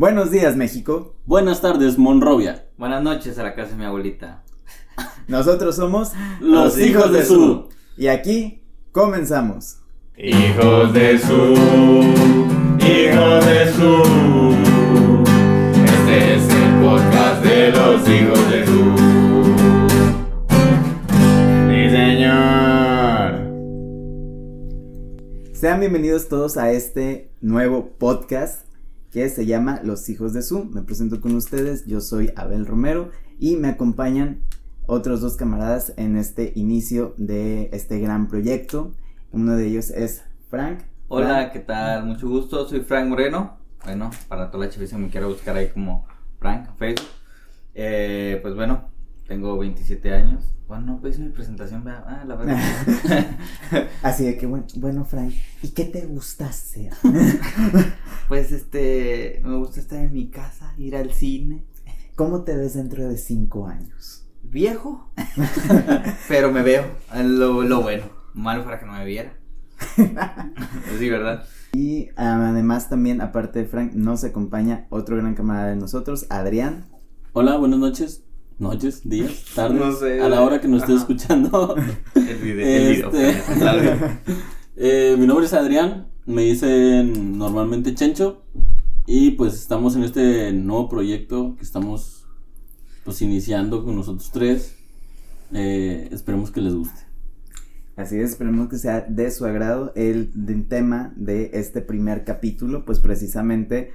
Buenos días, México. Buenas tardes, Monrovia. Buenas noches a la casa de mi abuelita. Nosotros somos Los hijos de su. Y aquí comenzamos. Hijos de su, hijos de su. Este es el podcast de los hijos de su. Sí, señor. Sean bienvenidos todos a este nuevo podcast que se llama Los hijos de su. Me presento con ustedes, yo soy Abel Romero y me acompañan otros dos camaradas en este inicio de este gran proyecto. Uno de ellos es Frank. Hola, Frank, ¿qué tal? Mucho gusto, soy Frank Moreno. Bueno, para toda la chaviza me quiero buscar ahí como Frank Facebook. Eh, pues bueno, tengo 27 años. Bueno, no pues mi presentación, ¿verdad? ah, la verdad. Así de que bueno, bueno, Frank, ¿y qué te gusta hacer? pues este, me gusta estar en mi casa, ir al cine. ¿Cómo te ves dentro de cinco años? Viejo, pero me veo, lo, lo bueno. Malo para que no me viera. sí, ¿verdad? Y ah, además también, aparte de Frank, nos acompaña otro gran camarada de nosotros, Adrián. Hola, buenas noches. Noches, días, tardes. No sé. A la hora que nos estés Ajá. escuchando. El video, el Este- el. Eh, mi nombre es Adrián. Me dicen normalmente Chencho. Y pues estamos en este nuevo proyecto que estamos pues iniciando con nosotros tres. Eh, esperemos que les guste. Así es, esperemos que sea de su agrado el, del tema de este primer capítulo, pues precisamente,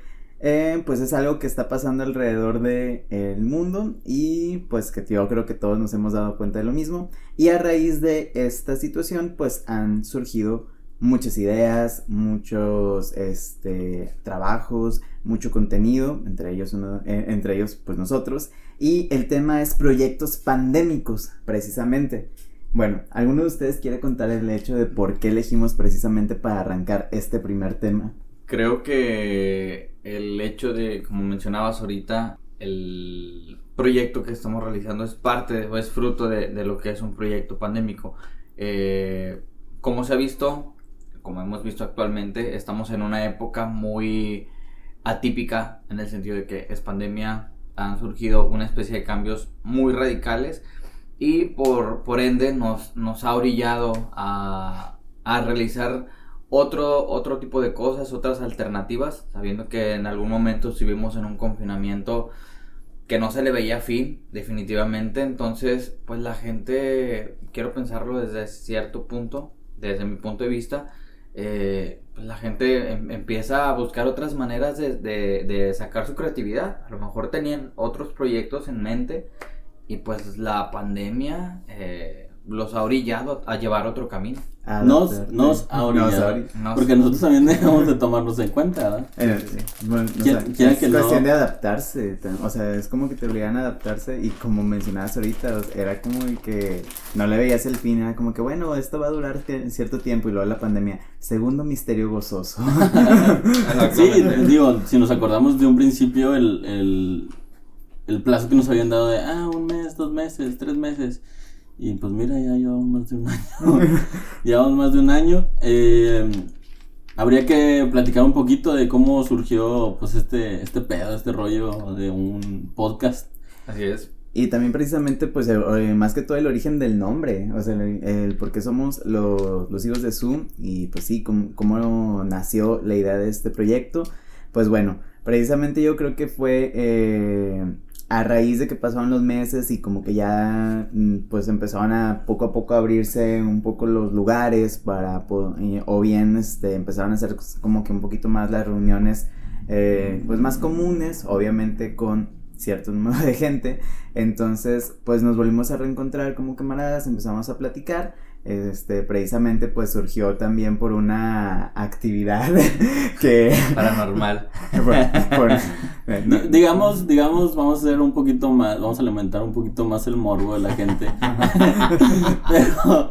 eh, pues es algo que está pasando alrededor del mundo y pues que yo creo que todos nos hemos dado cuenta de lo mismo. Y a raíz de esta situación, pues han surgido muchas ideas, muchos este, trabajos, mucho contenido, entre ellos, uno, eh, entre ellos pues nosotros. Y el tema es proyectos pandémicos, precisamente. Bueno, ¿alguno de ustedes quiere contar el hecho de por qué elegimos precisamente para arrancar este primer tema? Creo que el hecho de, como mencionabas ahorita, el proyecto que estamos realizando es parte o es fruto de, de lo que es un proyecto pandémico. Eh, como se ha visto, como hemos visto actualmente, estamos en una época muy atípica en el sentido de que es pandemia, han surgido una especie de cambios muy radicales y por, por ende nos, nos ha orillado a, a realizar otro, otro tipo de cosas, otras alternativas, sabiendo que en algún momento estuvimos en un confinamiento que no se le veía fin, definitivamente. Entonces, pues la gente, quiero pensarlo desde cierto punto, desde mi punto de vista, eh, pues la gente em- empieza a buscar otras maneras de, de- sacar su creatividad. A lo mejor tenían otros proyectos en mente y pues la pandemia eh, los ha orillado a llevar otro camino. A Nos, nos No Porque nosotros también debemos de tomarnos en cuenta, ¿verdad? Eh, sí, bueno, o Quiera- sea, quiera es que no. cuestión de adaptarse, ta- o sea, es como que te obligan a adaptarse y como mencionabas ahorita, o sea, era como que no le veías el fin, era como que bueno, esto va a durar cierto tiempo y luego la pandemia, segundo misterio gozoso. Sí, digo, si nos acordamos de un principio, el, el, el plazo que nos habían dado de, ah, un mes, dos meses, tres meses. Y pues mira, ya llevamos más de un año. llevamos más de un año. Eh, habría que platicar un poquito de cómo surgió pues este, este pedo, este rollo de un podcast. Así es. Y también precisamente, pues, eh, más que todo el origen del nombre, o sea, el, el por qué somos los, los hijos de Zoom y pues sí, cómo, cómo nació la idea de este proyecto. Pues bueno, precisamente yo creo que fue eh, a raíz de que pasaron los meses y como que ya mm, pues empezaron a poco a poco abrirse un poco los lugares para, o bien este, empezaron a hacer como que un poquito más las reuniones eh, pues más comunes, obviamente con cierto número de gente. Entonces, pues nos volvimos a reencontrar como camaradas, empezamos a platicar. Este, precisamente pues surgió también por una actividad que Paranormal. por- eh, no- digamos, digamos, vamos a hacer un poquito más, vamos a alimentar un poquito más el morbo de la gente. Pero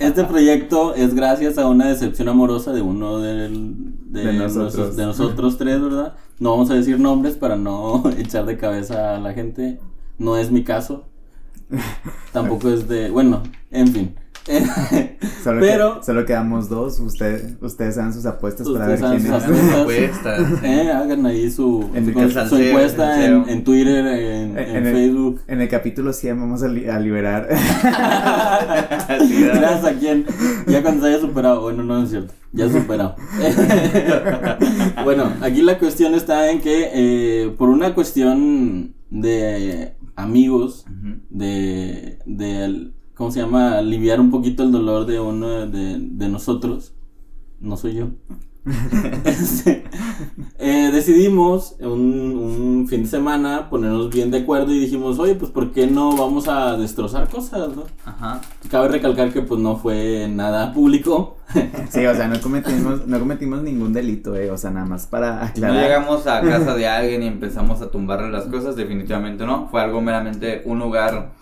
este proyecto es gracias a una decepción amorosa de uno del- de, De nosotros. nosotros. de nosotros tres, ¿verdad? No vamos a decir nombres para no echar de cabeza a la gente. No es mi caso. Tampoco es de, bueno, en fin. Solo, Pero- que- solo quedamos dos. Usted, ustedes hagan sus apuestas para ver quién hagan es. Apuestas, Eh, hagan ahí su, En su, encuesta en, en Twitter, en, En- en en el- Facebook. En el capítulo 100 vamos a, li- a liberar. Gracias a quien. Ya cuando se haya superado. Bueno, no es cierto. Ya superado. bueno, aquí la cuestión está en que eh, por una cuestión de amigos, de, de, ¿cómo se llama? Aliviar un poquito el dolor de uno de, de nosotros. No soy yo. Este, eh, decidimos un, un fin de semana ponernos bien de acuerdo y dijimos, oye, pues ¿por qué no vamos a destrozar cosas? ¿no? Ajá. Cabe recalcar que pues no fue nada público. Sí, o sea, no cometimos, no cometimos ningún delito, eh. O sea, nada más para Si no aclarar. llegamos a casa de alguien y empezamos a tumbarle las cosas, definitivamente no. Fue algo meramente un lugar.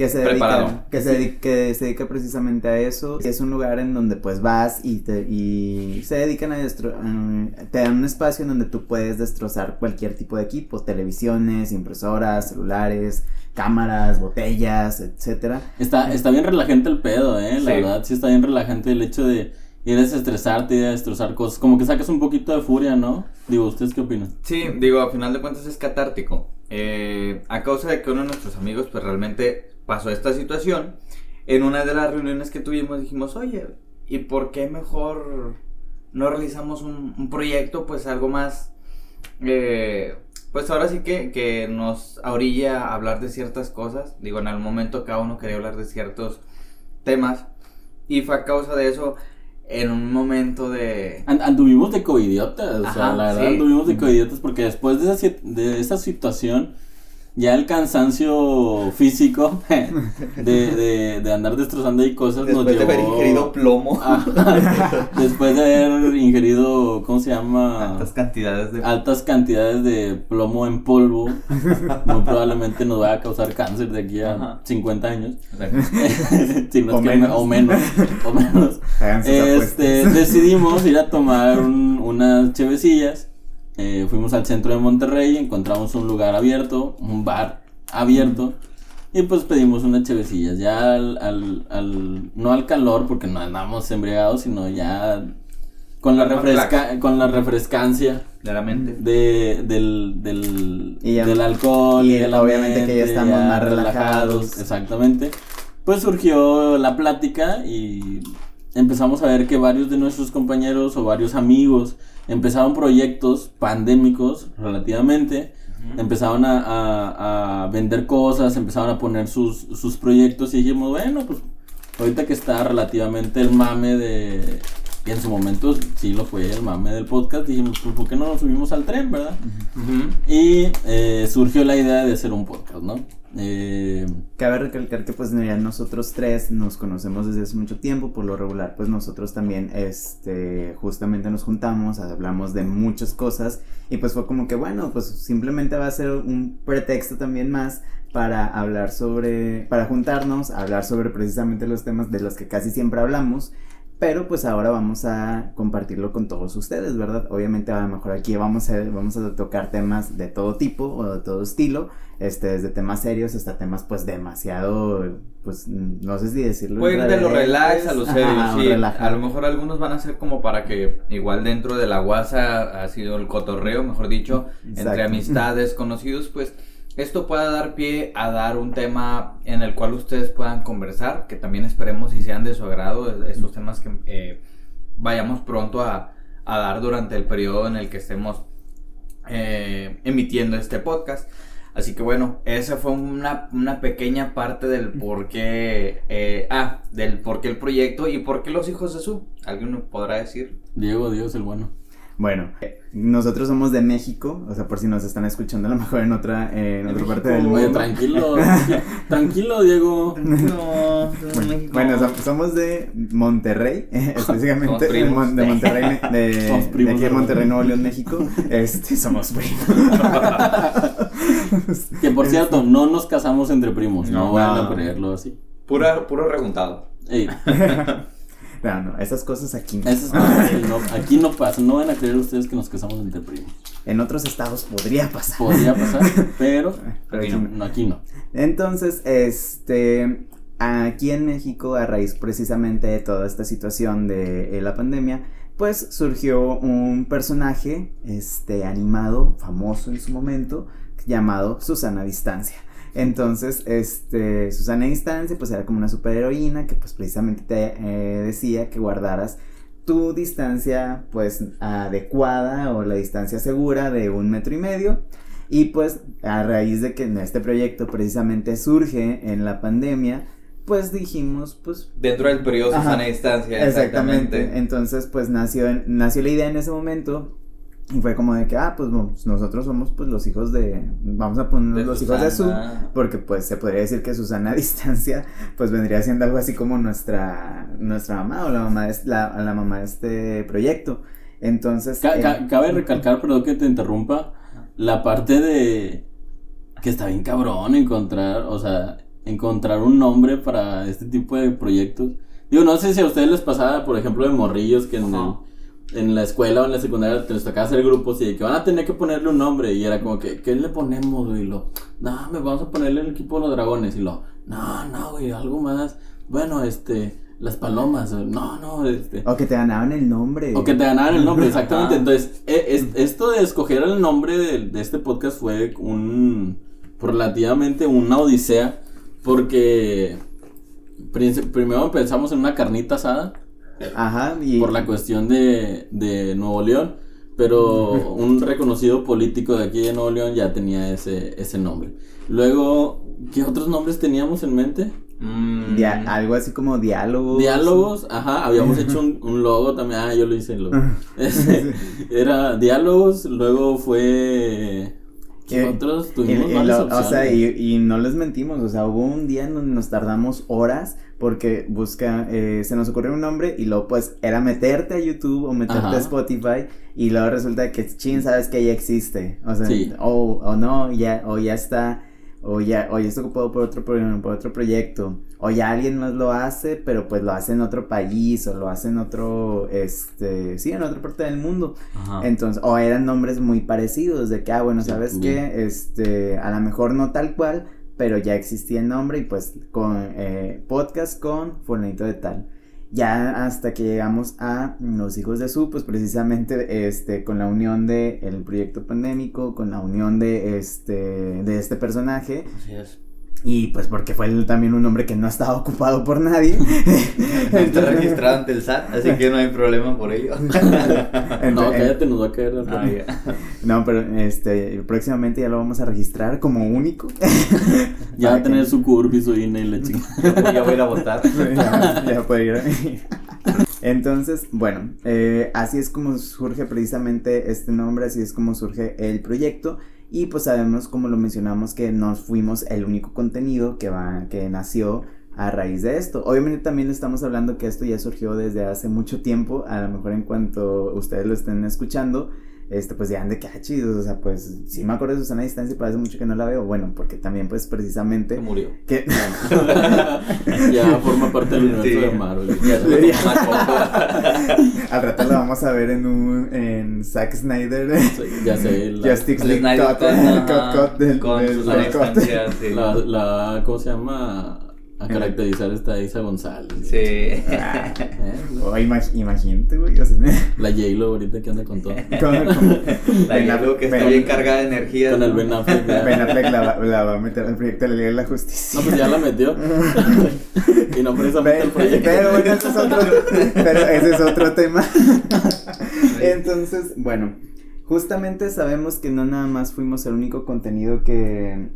Que se Preparado. dedica, que se, dedi- que se dedica precisamente a eso. Es un lugar en donde pues vas y, te, y se dedican a destro te dan un espacio en donde tú puedes destrozar cualquier tipo de equipo, televisiones, impresoras, celulares, cámaras, botellas, etcétera. Está, está bien relajante el pedo, eh. La Sí. verdad, sí está bien relajante el hecho de ir a desestresarte, ir a destrozar cosas. Como que sacas un poquito de furia, ¿no? Digo, ¿ustedes qué opinan? Sí, digo, a final de cuentas es catártico. Eh, a causa de que uno de nuestros amigos, pues realmente pasó esta situación. En una de las reuniones que tuvimos dijimos, oye, ¿y por qué mejor no realizamos un, un proyecto, pues algo más, eh, pues ahora sí que, que nos orilla a hablar de ciertas cosas. Digo, en el momento cada uno quería hablar de ciertos temas. Y fue a causa de eso, en un momento de... And- anduvimos de coidiotas, o sea, la verdad sí. anduvimos de coidiotas porque después de esa, de esa situación, ya el cansancio físico de, de, de andar destrozando ahí cosas nos Después de haber llevó- ingerido plomo. Después de haber ingerido, ¿cómo se llama? Altas cantidades de... altas cantidades de plomo en polvo, muy probablemente nos va a causar cáncer de aquí a Ajá. 50 años. Si no O me- menos. o menos. O Este, decidimos ir a tomar un- unas chevecillas. Eh, fuimos al centro de Monterrey, encontramos un lugar abierto, un bar abierto. Y pues pedimos unas chevecillas. Ya al, al, al- no al calor, porque no andamos embriagados, sino ya con la, refresca, con la refrescancia De la mente. de, del, del, Y ya- del alcohol y y, obviamente que ya estamos más relajados. Exactamente. Pues surgió la plática y empezamos a ver que varios de nuestros compañeros o varios amigos empezaron proyectos pandémicos relativamente. Empezaron a, a- a vender cosas, empezaron a poner sus, sus proyectos y dijimos, bueno, pues ahorita que está relativamente el mame de... Y en su momento sí lo fue el mame del podcast, dijimos, pues ¿por qué no nos subimos al tren, verdad? Y eh, surgió la idea de hacer un podcast, ¿no? Eh, Cabe recalcar que pues ya nosotros tres nos conocemos desde hace mucho tiempo, por lo regular pues nosotros también este justamente nos juntamos, hablamos de muchas cosas y pues fue como que bueno, pues simplemente va a ser un pretexto también más para hablar sobre, para juntarnos, hablar sobre precisamente los temas de los que casi siempre hablamos. Pero pues ahora vamos a compartirlo con todos ustedes, ¿verdad? Obviamente a lo mejor aquí vamos a, vamos a tocar temas de todo tipo o de todo estilo, este, desde temas serios hasta temas pues demasiado, pues no sé si decirlo. Puede ir de lo relax a lo Ajá, serio, sí. A lo mejor algunos van a ser como para que igual dentro de la guasa ha sido el cotorreo, mejor dicho, entre amistades, conocidos, pues esto pueda dar pie a dar un tema en el cual ustedes puedan conversar, que también esperemos si sean de su agrado esos temas que eh, vayamos pronto a, a dar durante el periodo en el que estemos eh, emitiendo este podcast. Así que bueno, esa fue una, una pequeña parte del por qué, eh, ah, del por qué el proyecto y por qué los hijos de su. ¿Alguien me podrá decir? Diego, es el bueno. Bueno, nosotros somos de México, o sea, por si nos están escuchando a lo mejor en otra, eh, en otra parte del Oye, mundo. tranquilo, tranquilo, Diego. No, somos de Monterrey, específicamente Somos de, primos. Mon- de Monterrey, de, aquí de Monterrey. Nuevo León, México. Este, somos primos. Que por cierto, no nos casamos entre primos, no, No, van a creerlo así. Pura, puro reguntado. Ey, No, no, esas cosas aquí no. esas cosas no- aquí no pasan, no van a creer ustedes que nos casamos entre primos. En otros estados podría pasar. Podría pasar, pero Pero aquí no. no, aquí no. Entonces, este, aquí en México, a raíz precisamente de toda esta situación de eh, la pandemia, pues surgió un personaje este, animado, famoso en su momento, llamado Susana Distancia. Entonces, este, Susana Distancia, pues era como una superheroína que pues precisamente te eh, decía que guardaras tu distancia pues adecuada o la distancia segura de un metro y medio. Y pues a raíz de que este proyecto precisamente surge en la pandemia, pues dijimos, pues... Dentro del periodo Susana Distancia. Exactamente. Entonces, pues nació, nació la idea en ese momento y fue como de que, ah, pues nosotros somos pues los hijos de, vamos a poner los hijos de Su, porque pues se podría decir que Susana a distancia pues vendría siendo algo así como nuestra, nuestra mamá o la mamá de, la, la mamá de este proyecto. Entonces... Eh, cabe recalcar, perdón que te interrumpa, la parte de que está bien cabrón encontrar, o sea, encontrar un nombre para este tipo de proyectos. Digo, no sé si a ustedes les pasaba, por ejemplo, de morrillos que en el en la escuela o en la secundaria te les tocaba hacer grupos y de que van a tener que ponerle un nombre y era como que, ¿qué le ponemos, güey? Y lo, no, me vamos a ponerle el equipo de los dragones y lo, no, no, güey, algo más. Bueno, este, las palomas, no, no, este. O que te ganaban el nombre. O que te ganaban el nombre, exactamente. Entonces, e, esto de escoger el nombre de, este podcast fue un, relativamente una odisea porque primero pensamos en una carnita asada Ajá. Y... Por la cuestión de, de Nuevo León. Pero un reconocido político de aquí de Nuevo León ya tenía ese, ese nombre. Luego, ¿qué otros nombres teníamos en mente? Mm. algo así como diálogos. Diálogos, ajá, habíamos hecho un, logo también, ah, yo lo hice el logo. Era diálogos, luego fue ¿Qué otros tuvimos O sea, y, no les mentimos, o sea, hubo un día en donde nos tardamos horas porque busca, eh, se nos ocurrió un nombre y luego pues era meterte a YouTube o meterte a Spotify y luego resulta que chin, sabes que ya existe, o sea, o, o no, ya, o ya está o ya, o ya está ocupado por otro, por, otro proyecto, o ya alguien más lo hace, pero pues lo hace en otro país, o lo hace en otro, este, sí, en otra parte del mundo. Entonces, o eran nombres muy parecidos, de que, ah, bueno, ¿sabes qué? Este, a lo mejor no tal cual, pero ya existía el nombre y pues con eh, podcast con fulanito de tal ya hasta que llegamos a Los Hijos de Su, pues precisamente este, con la unión de el proyecto pandémico, con la unión de este, de este personaje. Así es. Y pues porque fue también un hombre que no estaba ocupado por nadie. Está registrado ante el SAT, así que no hay problema por ello. no, cállate, nos va a caer ah, No, pero este, próximamente ya lo vamos a registrar como único. ya va a tener su curva y su INE y la chica. ya voy a ir a votar. ya, ya puede ir. Entonces, bueno, eh, así es como surge precisamente este nombre, así es como surge el proyecto. Y pues sabemos, como lo mencionamos, que no fuimos el único contenido que, va, que nació a raíz de esto. Obviamente también estamos hablando que esto ya surgió desde hace mucho tiempo, a lo mejor en cuanto ustedes lo estén escuchando, este, pues ya de que, ah, chido, o sea, pues sí me acuerdo de Susana Distancia y parece mucho que no la veo, bueno, porque también, pues, precisamente... Que murió. Que... ya forma parte del universo de Marvel. Al rato la vamos a ver en un, en Zack Snyder. ya sé. La, Justice League Cut, cut, cut, del, con del, del, la, la, ¿cómo se llama? A caracterizar esta Isa González. Sí. Ah, eh, imagínate, güey. la J-Lo ahorita que anda con todo. la J-Lo que está bien cargada de energía. Con el Ben Affleck. Ben Affleck la, la, va a meter al proyecto de la Liga de la Justicia. No, pues ya la metió. y no precisamente el proyecto. Pero bueno, ese es otro, pero ese es otro tema. Entonces, bueno, justamente sabemos que no nada más fuimos el único contenido que,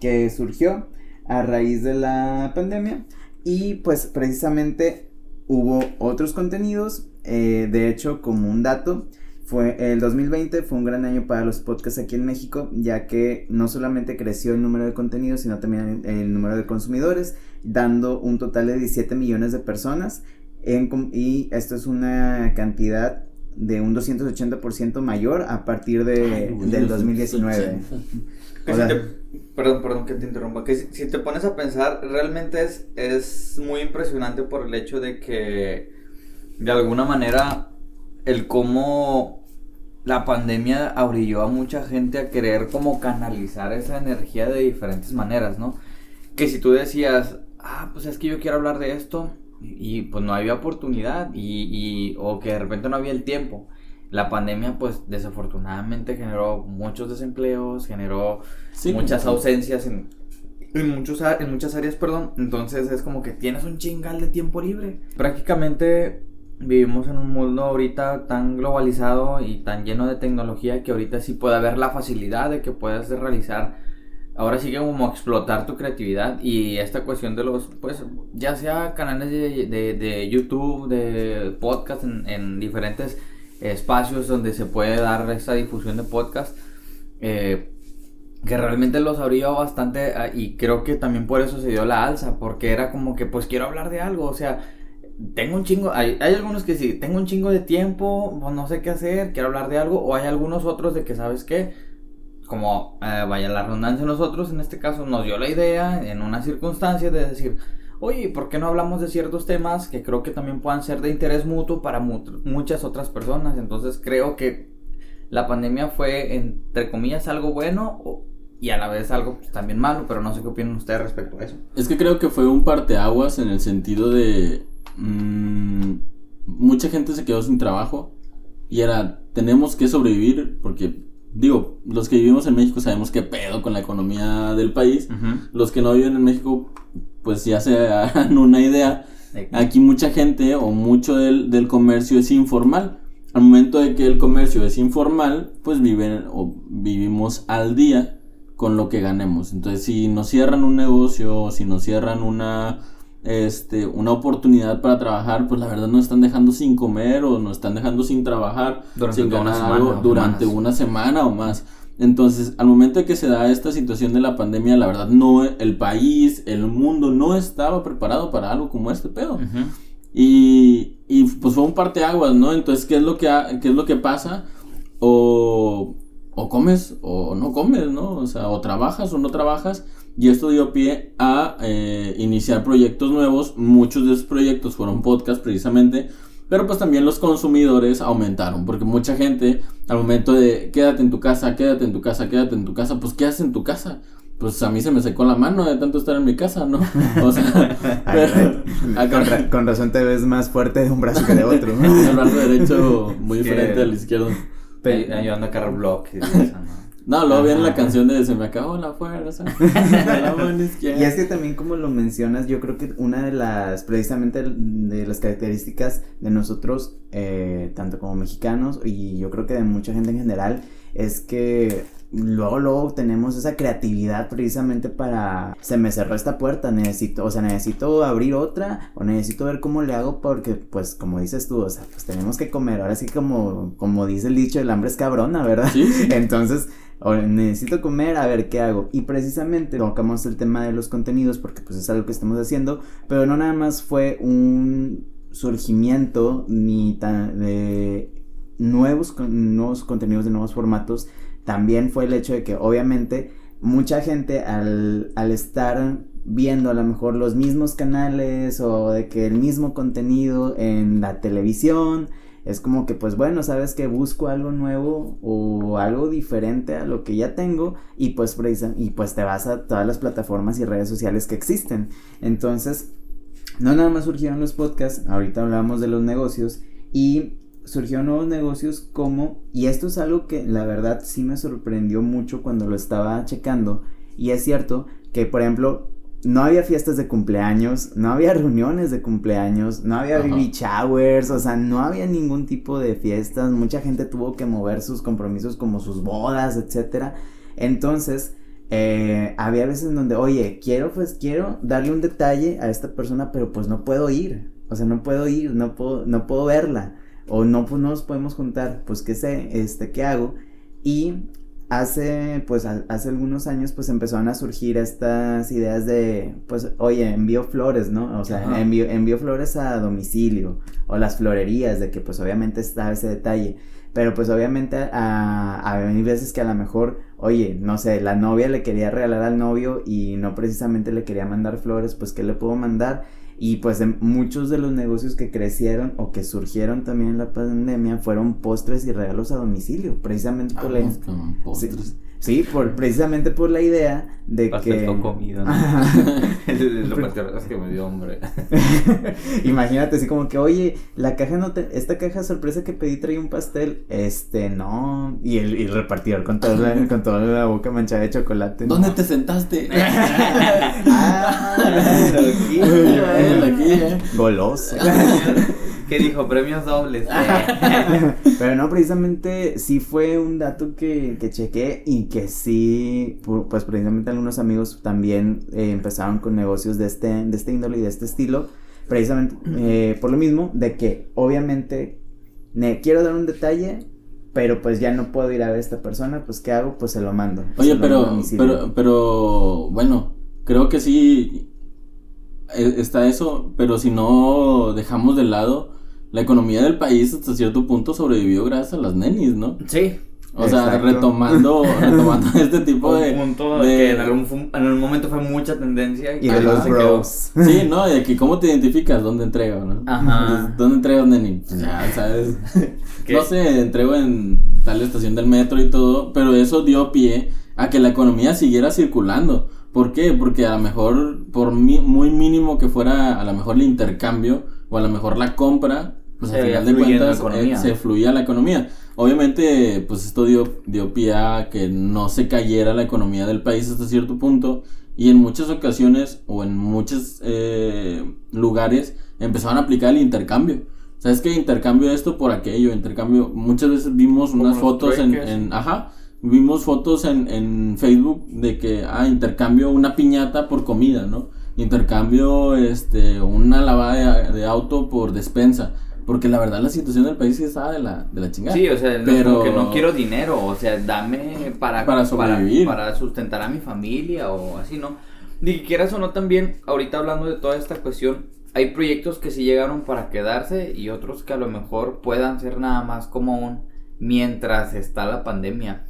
que surgió a raíz de la pandemia y pues precisamente hubo otros contenidos, eh, de hecho como un dato, fue el 2020 fue un gran año para los podcasts aquí en México, ya que no solamente creció el número de contenidos, sino también el, número de consumidores, dando un total de 17 millones de personas. y esto es una cantidad de un 280% mayor a partir de, del 2019. perdón, perdón que te interrumpa. Que si, te pones a pensar, realmente es, es muy impresionante por el hecho de que, de alguna manera, el cómo la pandemia abrilló a mucha gente a querer como canalizar esa energía de diferentes maneras, ¿no? Que si tú decías, ah, pues es que yo quiero hablar de esto y, pues no había oportunidad y, y, o que de repente no había el tiempo. La pandemia pues desafortunadamente generó muchos desempleos, generó muchas ausencias en, en, muchos, en muchas áreas, perdón. Entonces es como que tienes un chingal de tiempo libre. Prácticamente vivimos en un mundo ahorita tan globalizado y tan lleno de tecnología que ahorita sí puede haber la facilidad de que puedas realizar ahora sí que como explotar tu creatividad y esta cuestión de los, pues, ya sea canales de, de, YouTube, de podcast en, diferentes espacios donde se puede dar esta difusión de podcast, eh, que realmente los abrió bastante ah, y creo que también por eso se dio la alza, porque era como que pues quiero hablar de algo, o sea, tengo un chingo, hay, algunos que sí, tengo un chingo de tiempo, pues, no sé qué hacer, quiero hablar de algo, o hay algunos otros de que, ¿sabes qué? Como eh, vaya la redundancia, nosotros en este caso nos dio la idea en una circunstancia de decir, oye, ¿por qué no hablamos de ciertos temas que creo que también puedan ser de interés mutuo para muchas otras personas? Entonces creo que la pandemia fue, entre comillas, algo bueno y a la vez algo también malo, pero no sé qué opinan ustedes respecto a eso. Es que creo que fue un parteaguas en el sentido de Mm, mucha gente se quedó sin trabajo y era, tenemos que sobrevivir porque, digo, los que vivimos en México sabemos qué pedo con la economía del país. Los que no viven en México, pues ya se dan una idea. Aquí mucha gente o mucho del, del comercio es informal. Al momento de que el comercio es informal, pues viven o vivimos al día con lo que ganemos. Entonces, si nos cierran un negocio, si nos cierran una este, una oportunidad para trabajar, pues la verdad nos están dejando sin comer o nos están dejando sin trabajar, durante sin ganar algo durante una semana o más. Entonces, al momento de que se da esta situación de la pandemia, la verdad no, el país, el mundo no estaba preparado para algo como este pedo. y, y, pues fue un parteaguas, ¿no? Entonces, ¿qué es lo que, qué es lo que pasa? O, o comes o no comes, ¿no? O sea, o trabajas o no trabajas y esto dio pie a eh, iniciar proyectos nuevos. Muchos de esos proyectos fueron podcasts precisamente. Pero pues también los consumidores aumentaron. Porque mucha gente al momento de quédate en tu casa, quédate en tu casa, quédate en tu casa. Pues ¿qué haces en tu casa? Pues a mí se me secó la mano de tanto estar en mi casa, ¿no? O sea, con, razón te ves más fuerte de un brazo que de otro. El brazo derecho muy diferente al izquierdo. Ayudando a cargar bloques. No, luego viene la canción de Se me acabó la fuerza. y es que también como lo mencionas, yo creo que una de las, precisamente de las características de nosotros, eh, tanto como mexicanos y yo creo que de mucha gente en general, es que luego, luego tenemos esa creatividad precisamente para, se me cerró esta puerta, necesito, o sea, necesito abrir otra o necesito ver cómo le hago porque, pues, como dices tú, o sea, pues tenemos que comer, ahora sí como, como dice el dicho, el hambre es cabrona, ¿verdad? ¿Sí? Entonces, necesito comer, a ver qué hago. Y precisamente tocamos el tema de los contenidos porque pues es algo que estamos haciendo, pero no nada más fue un surgimiento ni tan de nuevos, nuevos contenidos de nuevos formatos, también fue el hecho de que obviamente mucha gente al, al estar viendo a lo mejor los mismos canales o de que el mismo contenido en la televisión, es como que pues bueno, sabes que busco algo nuevo o algo diferente a lo que ya tengo y pues, y pues te vas a todas las plataformas y redes sociales que existen. Entonces, no nada más surgieron los podcasts, ahorita hablamos de los negocios y surgieron nuevos negocios como, y esto es algo que la verdad sí me sorprendió mucho cuando lo estaba checando y es cierto que por ejemplo no había fiestas de cumpleaños, no había reuniones de cumpleaños, no había baby showers, o sea, no había ningún tipo de fiestas, mucha gente tuvo que mover sus compromisos como sus bodas, etcétera. Entonces, eh, había veces en donde, oye, quiero, pues quiero darle un detalle a esta persona, pero pues no puedo ir, o sea, no puedo ir, no puedo, no puedo verla, o no, pues no nos podemos juntar, pues qué sé, este, ¿qué hago? Y hace, pues, hace algunos años, pues, empezaron a surgir estas ideas de, pues, oye, envío flores, ¿no? O sea, envío, envío flores a domicilio, o las florerías, de que, pues, obviamente está ese detalle. Pero, pues, obviamente, a, a, hay veces que a lo mejor, oye, no sé, la novia le quería regalar al novio y no precisamente le quería mandar flores, pues, ¿qué le puedo mandar? Y pues muchos de los negocios que crecieron o que surgieron también en la pandemia fueron postres y regalos a domicilio, precisamente por la... postres. Sí, por, precisamente por la idea de Pastel que... con comida, ¿no? Lo es que me dio hambre. Imagínate así como que, oye, la caja no te, esta caja sorpresa que pedí traía un pastel, este, no, y el, y el repartidor con toda la, con toda la boca manchada de chocolate. ¿Dónde no. te sentaste? Ah, Aquí, Aquí, eh. goloso. ¿Qué dijo? Premios dobles. Pero no, precisamente sí fue un dato que, que chequé y que sí, pu- pues precisamente algunos amigos también eh, empezaron con negocios de este, de este índole y de este estilo, precisamente eh, por lo mismo de que obviamente ne- quiero dar un detalle, pero pues ya no puedo ir a ver a esta persona, pues ¿qué hago? Pues se lo mando. Oye, lo pero, pero, pero, bueno, creo que sí eh, está eso, pero si no dejamos de lado, la economía del país hasta cierto punto sobrevivió gracias a las nenis, ¿no? Sí. O sea, Exacto. retomando, retomando este tipo de... un punto de- que en algún, en algún momento fue mucha tendencia. Y de Ajá. los quedó. bros. Sí, ¿no? Y aquí, ¿cómo te identificas? ¿Dónde entrego, no? Ajá. Entonces, ¿Dónde entregas, neni? Pues ya, ¿sabes? ¿Qué? No sé, entrego en tal estación del metro y todo, pero eso dio pie a que la economía siguiera circulando. ¿Por qué? Porque a lo mejor, por mi- muy mínimo que fuera a lo mejor el intercambio o a lo mejor la compra, pues Se al final veía de cuentas eh, se fluía la economía. Obviamente, pues esto dio, dio pie a que no se cayera la economía del país hasta cierto punto y en muchas ocasiones o en muchos eh, lugares empezaron a aplicar el intercambio. ¿Sabes qué? Intercambio esto por aquello, intercambio. Muchas veces vimos unas fotos en, ajá, vimos fotos en, en Facebook de que, ah, intercambio una piñata por comida, ¿no? Intercambio, este, una lavada de, de auto por despensa. Porque la verdad la situación del país sí estaba de la, de la chingada. Sí, o sea, no, Pero- como que no quiero dinero, o sea, dame para, Para sobrevivir. para, para sustentar a mi familia o así, ¿no? Ni que quieras o no también, ahorita hablando de toda esta cuestión, hay proyectos que sí llegaron para quedarse y otros que a lo mejor puedan ser nada más como un mientras está la pandemia.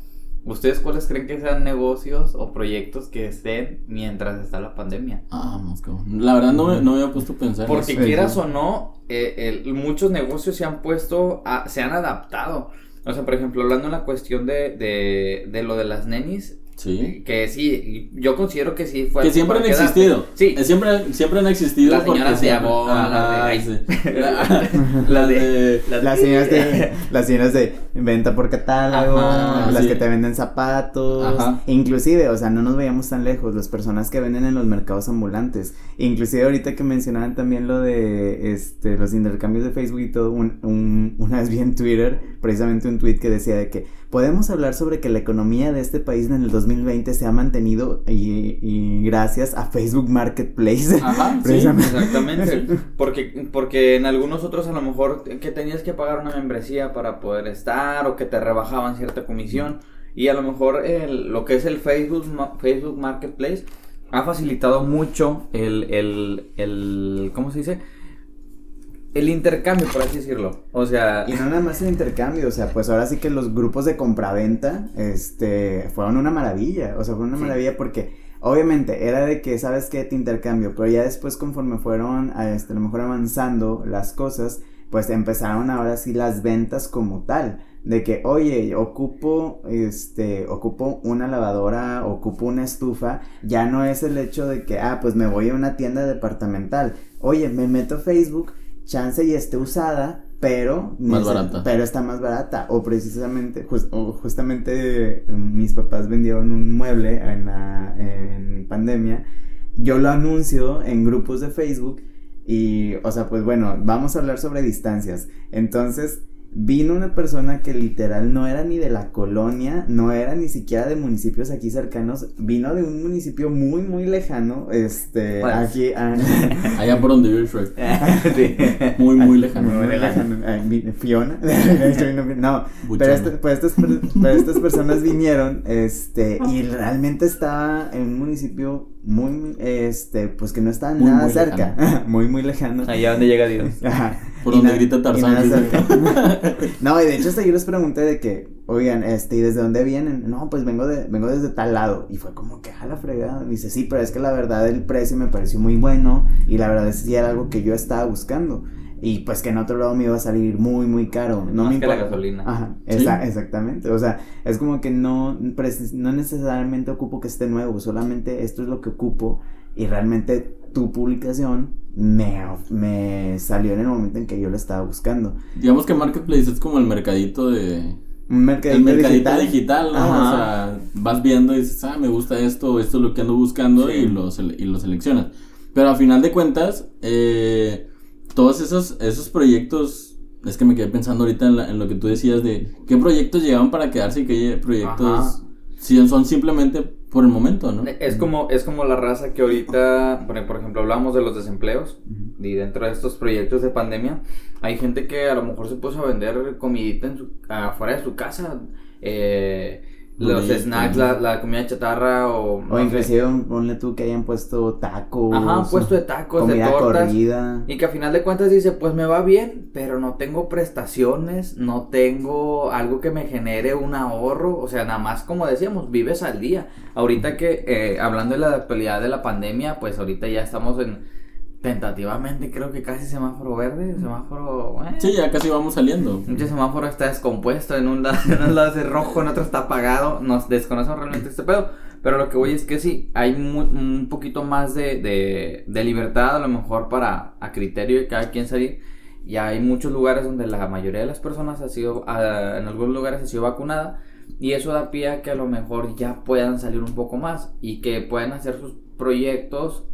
¿Ustedes cuáles creen que sean negocios o proyectos que estén mientras está la pandemia? Ah, Moscú. La verdad no me, no me había puesto a pensar en Porque eso. quieras o no, eh, el- muchos negocios se han puesto, a- se han adaptado. O sea, por ejemplo, hablando en la cuestión de, de, de lo de las nenis, Sí. que sí, yo considero que sí fue Que siempre han existido. Sí, Eh, Siempre, siempre han existido. Las señoras de Ajá, las de- las de- las- señoras de, las señoras de venta por catálogo, Ajá, las sí. que te venden zapatos, Ajá. inclusive, o sea, no nos vayamos tan lejos, las personas que venden en los mercados ambulantes, inclusive ahorita que mencionaban también lo de este los intercambios de Facebook y todo, un, un- una vez vi en Twitter precisamente un tweet que decía de que podemos hablar sobre que la economía de este país en el 2020 se ha mantenido y, y gracias a Facebook Marketplace. Ajá, sí. Exactamente, porque, porque en algunos otros a lo mejor que tenías que pagar una membresía para poder estar o que te rebajaban cierta comisión y a lo mejor el- lo que es el Facebook, Facebook Marketplace ha facilitado mucho el, el, el, ¿cómo se dice? El intercambio, por así decirlo. O sea, Y no nada más el intercambio, o sea, pues ahora sí que los grupos de compraventa, este, fueron una maravilla, o sea, fue una Sí. maravilla porque obviamente era de que, ¿sabes qué? Te intercambio, pero ya después conforme fueron, a, este, a lo mejor avanzando las cosas, pues empezaron ahora sí las ventas como tal, de que, oye, ocupo, este, ocupo una lavadora, ocupo una estufa, ya no es el hecho de que, ah, pues me voy a una tienda departamental, oye, me meto a Facebook, chance y esté usada, pero Más barata. pero está más barata. O precisamente jus- o justamente eh, mis papás vendieron un mueble en la en pandemia. Yo lo anuncio en grupos de Facebook y o sea pues bueno vamos a hablar sobre distancias. Entonces vino una persona que literal no era ni de la colonia no era ni siquiera de municipios aquí cercanos vino de un municipio muy muy lejano este aquí a- Allá por donde vive Shrek. sí. Muy, muy lejano. muy lejano Fiona no Buchona. pero, este- pues estas, per- pero estas personas vinieron, este, y realmente estaba en un municipio muy, este, pues que no estaba Muy, nada muy cerca, muy, muy lejano. allá donde llega Dios. Ajá. Por Y donde grita Tarzán. No, y de hecho hasta yo les pregunté de que, oigan, este, ¿y desde dónde vienen? No, pues vengo de, vengo desde tal lado. Y fue como que a la fregada. Me dice, sí, pero es que la verdad el precio me pareció muy bueno. Y la verdad es que sí era algo que yo estaba buscando. y pues que en otro lado me iba a salir muy, muy caro. No Más me que la importa. gasolina. Ajá, Sí. esa- exactamente. O sea, es como que no, precis- no necesariamente ocupo que esté nuevo, solamente esto es lo que ocupo y realmente tu publicación me, me salió en el momento en que yo lo estaba buscando. Digamos que Marketplace es como el mercadito de... Un mercadito, El mercadito digital. digital, ¿no? Ajá. O sea, vas viendo y dices, ah, me gusta esto, esto es lo que ando buscando Sí. y, lo, y lo seleccionas. Pero a final de cuentas, eh, todos esos, esos proyectos, es que me quedé pensando ahorita en, la- en lo que tú decías de qué proyectos llegaban para quedarse y qué proyectos sí, son simplemente por el momento, ¿no? Es como, es como la raza que ahorita, por ejemplo, hablamos de los desempleos y dentro de estos proyectos de pandemia, hay gente que a lo mejor se puso a vender comidita en su, afuera de su casa, eh, los snacks, la, la comida chatarra o... O no sé. inclusive ponle tú que hayan puesto tacos. Ajá, un puesto de tacos, de comida tortas. corrida. Y que a final de cuentas dice, pues me va bien, pero no tengo prestaciones, no tengo algo que me genere un ahorro, o sea, nada más como decíamos, vives al día. Ahorita que, eh, hablando de la actualidad de la pandemia, pues ahorita ya estamos en, tentativamente creo que casi semáforo verde, semáforo... eh, Sí, ya casi vamos saliendo. Mucho semáforo está descompuesto, en un lado, en un lado es rojo, en otro está apagado, nos desconocemos realmente este pedo, pero lo que voy es que sí, hay mu- un poquito más de, de, de libertad a lo mejor para a criterio de cada quien salir, y hay muchos lugares donde la mayoría de las personas ha sido, ah, en algunos lugares ha sido vacunada, y eso da pie a que a lo mejor ya puedan salir un poco más, y que puedan hacer sus proyectos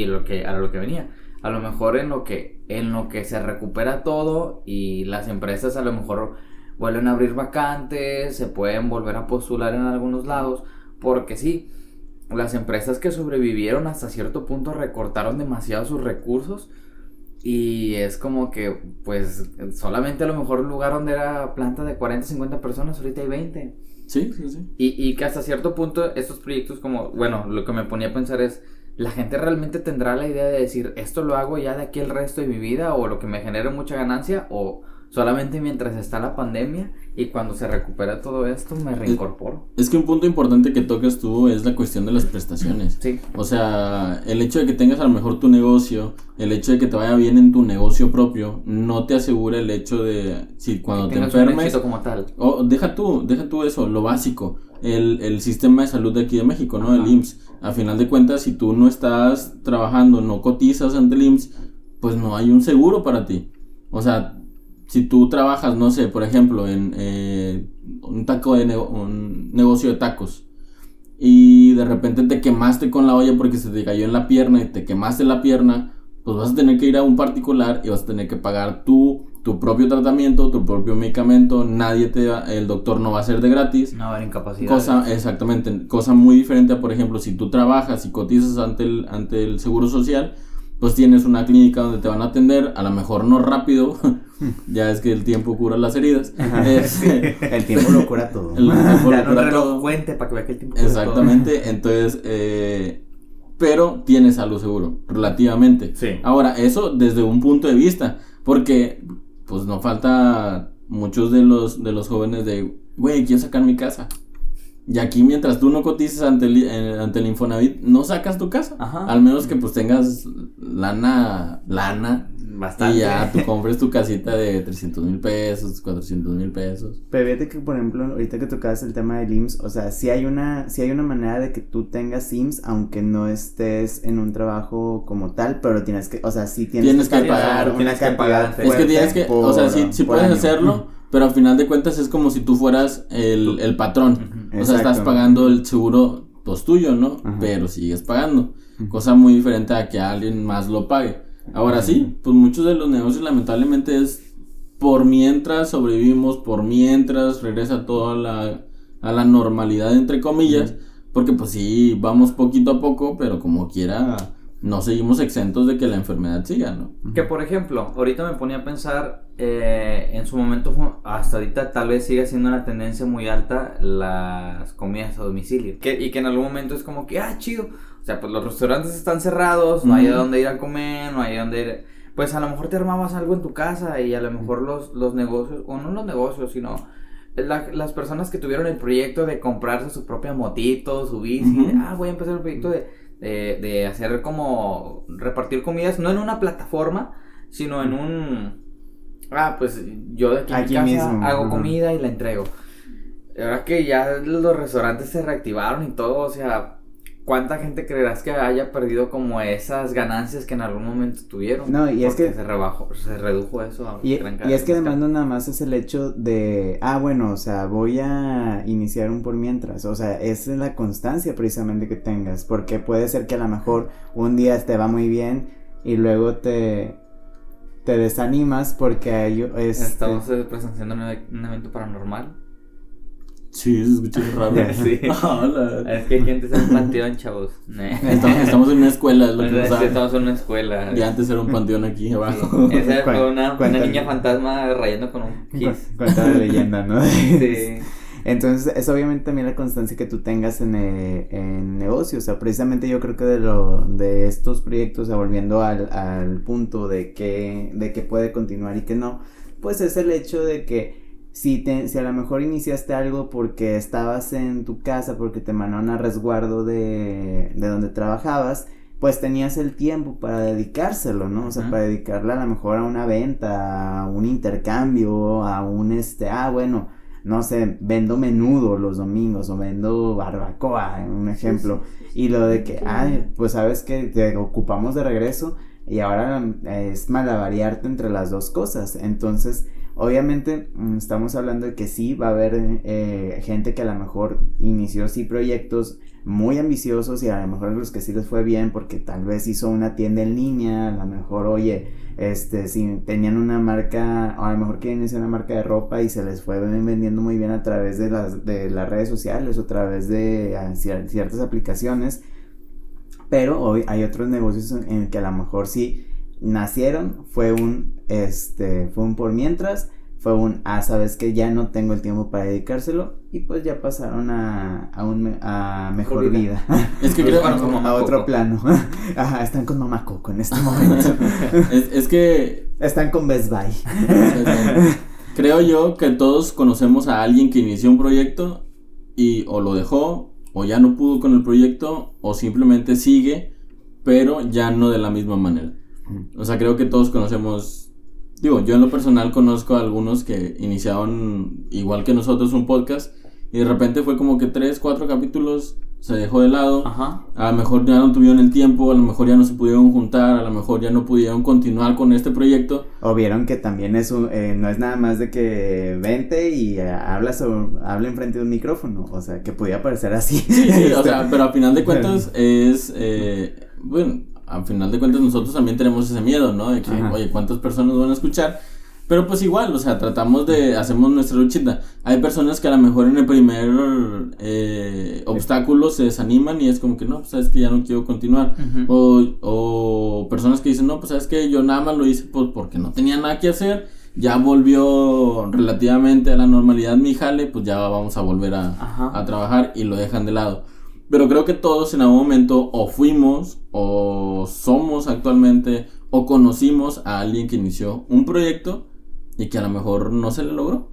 y lo que, a lo que venía a lo mejor en lo que en lo que se recupera todo y las empresas a lo mejor vuelven a abrir vacantes, se pueden volver a postular en algunos lados, porque sí, las empresas que sobrevivieron hasta cierto punto recortaron demasiado sus recursos y es como que pues solamente a lo mejor un lugar donde era planta de 40, 50 personas, ahorita hay 20. Sí, sí, sí. Y, y que hasta cierto punto estos proyectos como, bueno, lo que me ponía a pensar es, ¿la gente realmente tendrá la idea de decir, esto lo hago ya de aquí el resto de mi vida o lo que me genere mucha ganancia o solamente mientras está la pandemia y cuando se recupera todo esto me reincorporo? Es que un punto importante que tocas tú es la cuestión de las prestaciones. Sí. O sea, el hecho de que tengas a lo mejor tu negocio, el hecho de que te vaya bien en tu negocio propio, no te asegura el hecho de si cuando te Tengas un enfermes, como tal. o deja tú, deja tú eso, lo básico, el, el sistema de salud de aquí de México, ¿no? El. IMSS. A final de cuentas, si tú no estás trabajando, no cotizas ante el pues no hay un seguro para ti. O sea, si tú trabajas, no sé, por ejemplo, en eh, un taco de nego- un negocio de tacos y de repente te quemaste con la olla porque se te cayó en la pierna y te quemaste la pierna, pues vas a tener que ir a un particular y vas a tener que pagar tú tu propio tratamiento, tu propio medicamento, nadie te va- el doctor no va a ser de gratis. No haber incapacidad. Cosa, exactamente, cosa muy diferente a, por ejemplo, si tú trabajas y cotizas ante el, ante el Seguro Social, pues tienes una clínica donde te van a atender, a lo mejor no rápido, ya es que el tiempo cura las heridas. Es- El tiempo lo cura todo. el tiempo Ya lo no cura todo. cuente para que vea que el tiempo cura todo. Exactamente, entonces, eh, pero tienes salud seguro, relativamente. Sí. Ahora, eso desde un punto de vista, porque pues no falta muchos de los, de los jóvenes de, güey, quiero sacar mi casa. Y aquí mientras tú no cotices ante el, eh, ante el Infonavit, no sacas tu casa. Ajá. Al menos que pues tengas lana, lana. Bastante. Y ya tú compres tu casita de 300 mil pesos, 400 mil pesos. Pero fíjate que, por ejemplo, ahorita que tocabas el tema del IMSS, o sea, sí hay una, sí hay una manera de que tú tengas IMSS, aunque no estés en un trabajo como tal, pero tienes que, o sea, sí tienes, Tienes que pagar pagar, una tienes que cantidad pagar. Es que tienes que, o sea, sí, sí puedes año. hacerlo, pero al final de cuentas es como si tú fueras el, el patrón. O sea, estás pagando el seguro, pues tuyo, ¿no? Ajá. Pero sigues pagando. Cosa muy diferente a que alguien más lo pague. Ahora sí, pues muchos de los negocios lamentablemente es por mientras sobrevivimos, por mientras regresa todo a la, a la normalidad, entre comillas. Porque pues sí, vamos poquito a poco, pero como quiera, no seguimos exentos de que la enfermedad siga, ¿no? Que por ejemplo, ahorita me ponía a pensar, eh, en su momento, hasta ahorita tal vez siga siendo una tendencia muy alta las comidas a domicilio. Que, y que en algún momento es como que, ah, chido. O sea, pues los restaurantes están cerrados, no hay a dónde ir a comer, no hay a dónde ir. Pues a lo mejor te armabas algo en tu casa y a lo mejor los, los negocios, o no los negocios, sino la- las personas que tuvieron el proyecto de comprarse su propia motito, su bici, ah, voy a empezar el proyecto de, de, de hacer como repartir comidas, no en una plataforma, sino en un... Ah, pues yo de aquí, Aquí casa mismo, hago comida y la entrego. Ahora que ya los restaurantes se reactivaron y todo, o sea, ¿cuánta gente creerás que haya perdido como esas ganancias que en algún momento tuvieron? No, y es que- se rebajó, se redujo eso a Y, gran y es que además no nada más es el hecho de, ah, bueno, o sea, voy a iniciar un por mientras, o sea, esa es la constancia precisamente que tengas, porque puede ser que a lo mejor un día te va muy bien y luego te, te desanimas porque hay, este, Estamos eh, presenciando e- un evento paranormal. Sí, se escucha raro. Sí. Hola. Es que hay gente en un panteón, chavos. Estamos, estamos en una escuela, es lo que no Sí, saben. Estamos en una escuela. Y antes era un panteón aquí abajo. Sí. Esa fue una, niña fantasma rayando con un kiss. cuenta de leyenda, ¿no? Sí. Entonces, es obviamente también la constancia que tú tengas en, eh, en negocio. O sea, precisamente yo creo que de lo de estos proyectos, o sea, volviendo al, al punto de que, de que puede continuar y que no, pues es el hecho de que si, te, si a lo mejor iniciaste algo porque estabas en tu casa, porque te mandaron a resguardo de, de donde trabajabas, pues tenías el tiempo para dedicárselo, ¿no? O sea, para dedicarle a lo mejor a una venta, a un intercambio, a un este, ah, bueno, no sé, vendo menudo los domingos o vendo barbacoa, un ejemplo. Y lo de que, ay, pues sabes que te ocupamos de regreso y ahora eh, es malavariarte entre las dos cosas. Entonces, obviamente mm, estamos hablando de que sí va a haber eh, gente que a lo mejor inició sí proyectos muy ambiciosos y a lo mejor los que sí les fue bien porque tal vez hizo una tienda en línea, a lo mejor, oye, este, si tenían una marca, o a lo mejor quieren iniciar una marca de ropa y se les fue vendiendo muy bien a través de las, de las redes sociales o a través de cier- ciertas aplicaciones. Pero hoy hay otros negocios en que a lo mejor sí nacieron, fue un, este, fue un por mientras, fue un, ah, sabes que ya no tengo el tiempo para dedicárselo y pues ya pasaron a, a, un, a mejor vida. Es que creo, bueno, como a Mamá otro Coco. plano. Ajá, están con Mamá Coco en este momento. es, es que están con Best Buy. creo yo que todos conocemos a alguien que inició un proyecto y o lo dejó o ya no pudo con el proyecto o simplemente sigue, pero ya no de la misma manera. O sea, creo que todos conocemos, digo, yo en lo personal conozco a algunos que iniciaron igual que nosotros un podcast y de repente fue como que tres, cuatro capítulos se dejó de lado. Ajá. A lo mejor ya no tuvieron el tiempo, a lo mejor ya no se pudieron juntar, a lo mejor ya no pudieron continuar con este proyecto. O vieron que también es un- eh, no es nada más de que vente y eh, habla, sobre, habla enfrente de un micrófono. O sea, que podía parecer así. Sí, sí, o Este, sea, pero a final de cuentas es, eh, bueno, a final de cuentas nosotros también tenemos ese miedo, ¿no? De que, Ajá. oye, ¿cuántas personas van a escuchar? Pero pues igual, o sea, tratamos de, hacemos nuestra luchita. Hay personas que a lo mejor en el primer eh, obstáculo se desaniman y es como que no, pues sabes que ya no quiero continuar. O, o personas que dicen, no, pues sabes que yo nada más lo hice pues, porque no tenía nada que hacer. Ya volvió relativamente a la normalidad mi jale, pues ya vamos a volver a, a trabajar y lo dejan de lado. Pero creo que todos en algún momento o fuimos o somos actualmente o conocimos a alguien que inició un proyecto y que a lo mejor no se le logró.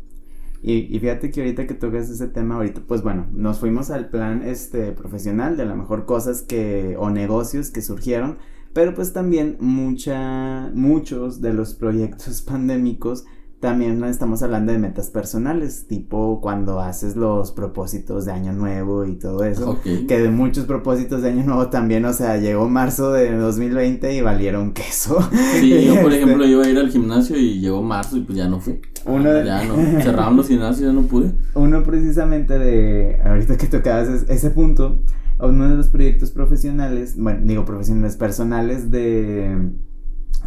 Y, y fíjate que ahorita que tocas ese tema, ahorita, pues bueno, nos fuimos al plan este profesional de a lo mejor cosas que, o negocios que surgieron, pero pues también mucha, muchos de los proyectos pandémicos también estamos hablando de metas personales, tipo cuando haces los propósitos de año nuevo y todo eso. Ok. Que de muchos propósitos de año nuevo también, o sea, llegó marzo de 2020 y valieron queso. Sí, yo por Este, ejemplo iba a ir al gimnasio y llegó marzo y pues ya no fui. Uno de- Ya no, cerraron los gimnasios, ya no pude. Uno precisamente de, ahorita que tocabas es- ese punto, uno de los proyectos profesionales, bueno, digo profesionales personales de,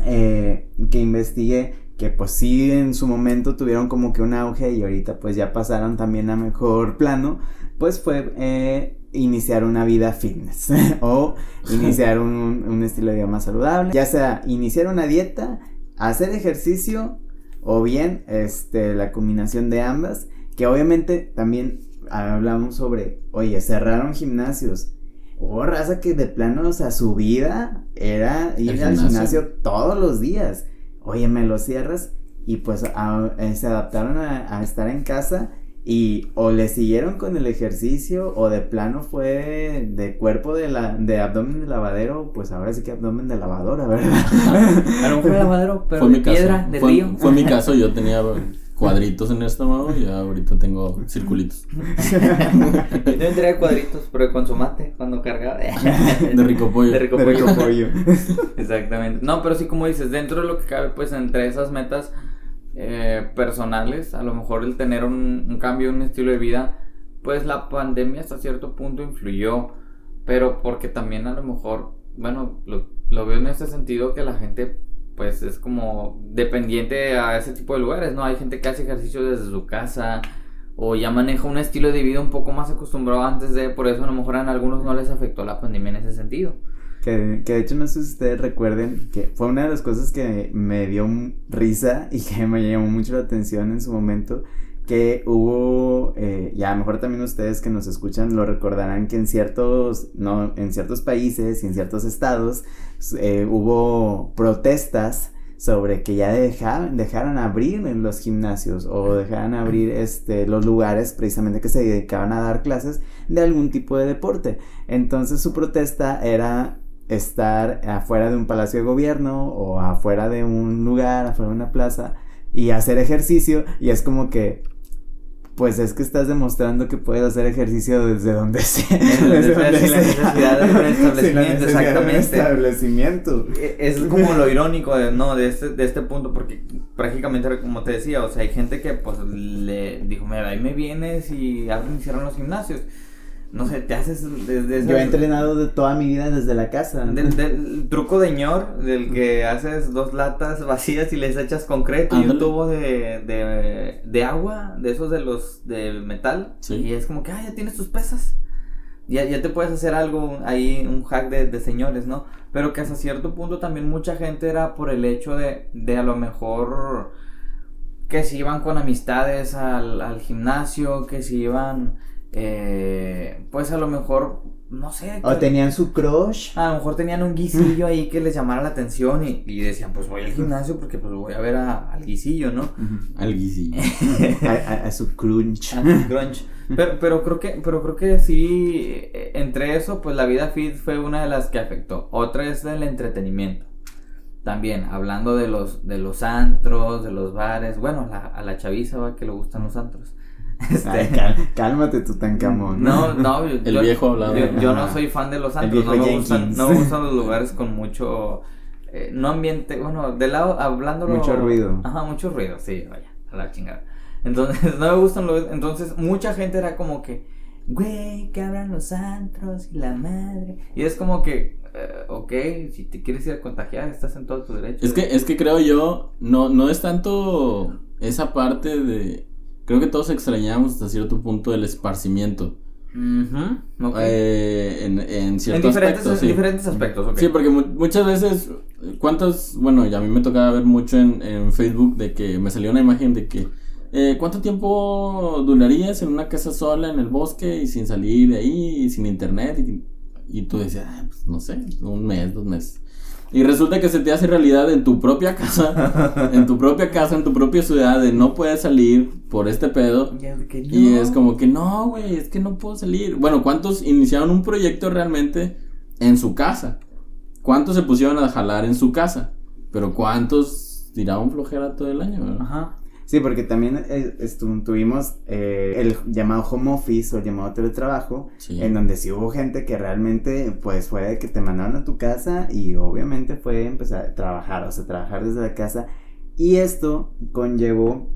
eh, que investigué, que pues sí en su momento tuvieron como que un auge y ahorita pues ya pasaron también a mejor plano, pues fue eh, iniciar una vida fitness o iniciar un, un estilo de vida más saludable, ya sea iniciar una dieta, hacer ejercicio o bien este, la combinación de ambas, que obviamente también hablamos sobre, oye, cerraron gimnasios. Hubo raza que de plano, o sea, su vida era ir al gimnasio todos los días. Oye, me lo cierras y pues a- eh, se adaptaron a, a estar en casa y o le siguieron con el ejercicio o de plano fue de cuerpo de la de abdomen de lavadero, pues ahora sí que abdomen de lavadora, ¿verdad? A mejor el lavadero, pero Fue de mi caso. piedra, de fue, río. fue mi caso, yo tenía cuadritos en el estómago y ahorita tengo circulitos. Yo también traía cuadritos, pero con su mate, cuando cargaba. De rico pollo. De rico De rico pollo. pollo. Exactamente. No, pero sí, como dices, dentro de lo que cabe, pues entre esas metas eh, personales, a lo mejor el tener un, un cambio, un estilo de vida, pues la pandemia hasta cierto punto influyó, pero porque también a lo mejor, bueno, lo, lo veo en ese sentido que la gente pues es como dependiente a ese tipo de lugares, ¿no? Hay gente que hace ejercicio desde su casa o ya maneja un estilo de vida un poco más acostumbrado antes de, por eso a lo mejor a algunos no les afectó la pandemia en ese sentido. Que, que de hecho no sé si ustedes recuerden que fue una de las cosas que me dio risa y que me llamó mucho la atención en su momento que hubo eh, y a mejor también ustedes que nos escuchan lo recordarán que en ciertos no en ciertos países y en ciertos estados eh, hubo protestas sobre que ya dejaran abrir en los gimnasios o dejaran abrir este, los lugares precisamente que se dedicaban a dar clases de algún tipo de deporte. Entonces su protesta era estar afuera de un palacio de gobierno o afuera de un lugar, afuera de una plaza y hacer ejercicio y es como que pues es que estás demostrando que puedes hacer ejercicio desde donde sea. Desde donde sin la necesidad de un establecimiento, exactamente. establecimiento. E- Es como lo irónico de, no, de, este, de este punto, porque prácticamente, era como te decía, o sea, hay gente que pues le dijo, mira, ahí me vienes y abren y cierran los gimnasios. No sé, te haces desde Yo he entrenado de toda mi vida desde la casa. Del, del truco de ñor, del que haces dos latas vacías y les echas concreto y un tubo de, de, de agua, de esos de los de metal. Sí. Y es como que, ah, ya tienes tus pesas. Ya, ya te puedes hacer algo ahí, un hack de, de señores, ¿no? Pero que hasta cierto punto también mucha gente era por el hecho de, de a lo mejor que si iban con amistades al, al gimnasio, que si iban, eh, pues a lo mejor, no sé. O que- tenían su crush. a lo mejor tenían un guisillo ahí que les llamara la atención y, y decían, pues voy al gimnasio porque pues voy a ver a- al guisillo, ¿no? Al guisillo. A, a- a su crunch. Pero, pero creo que, pero creo que sí, eh, entre eso, pues la vida fit fue una de las que afectó. Otra es el entretenimiento. También, hablando de los, de los antros, de los bares, bueno, la- a la chaviza va que le gustan los antros. Este, Ay, cal- cálmate, Tutankamón. No, no, yo, El yo- viejo hablaba. Yo, yo no soy fan de los antros, no me, gustan, no me gustan los lugares con mucho, eh, no ambiente, bueno, de lado, hablándolo. Mucho ruido. Ajá, mucho ruido, sí, vaya, a la chingada. Entonces, no me gustan los, entonces mucha gente era como que, güey, que abran los antros y la madre. Y es como que, eh, ok, si te quieres ir a contagiar, estás en todo tu derecho. Es que, es que creo yo, no, no es tanto esa parte de. Creo que todos extrañamos hasta cierto punto el esparcimiento. Eh, en, en en ciertos diferentes, aspectos. sí. diferentes aspectos, ok. Sí, porque mu- muchas veces, ¿cuántas? Bueno, y a mí me tocaba ver mucho en, en Facebook de que me salió una imagen de que, eh, ¿cuánto tiempo durarías en una casa sola en el bosque y sin salir de ahí y sin internet? Y, y tú decías, "Ah, pues no sé, un mes, dos meses. Y resulta que se te hace realidad en tu propia casa, en tu propia casa, en tu propia ciudad, de no puedes salir por este pedo. Y es, que Y no. es como que no, güey, es que no puedo salir. Bueno, ¿cuántos iniciaron un proyecto realmente en su casa? ¿Cuántos se pusieron a jalar en su casa? Pero ¿cuántos tiraban flojera todo el año? Ajá. Sí, porque también eh, tuvimos eh, el llamado home office o el llamado teletrabajo, Sí. en donde sí hubo gente que realmente, pues fue de que te mandaron a tu casa y obviamente fue empezar a trabajar, o sea, trabajar desde la casa. Y esto conllevó,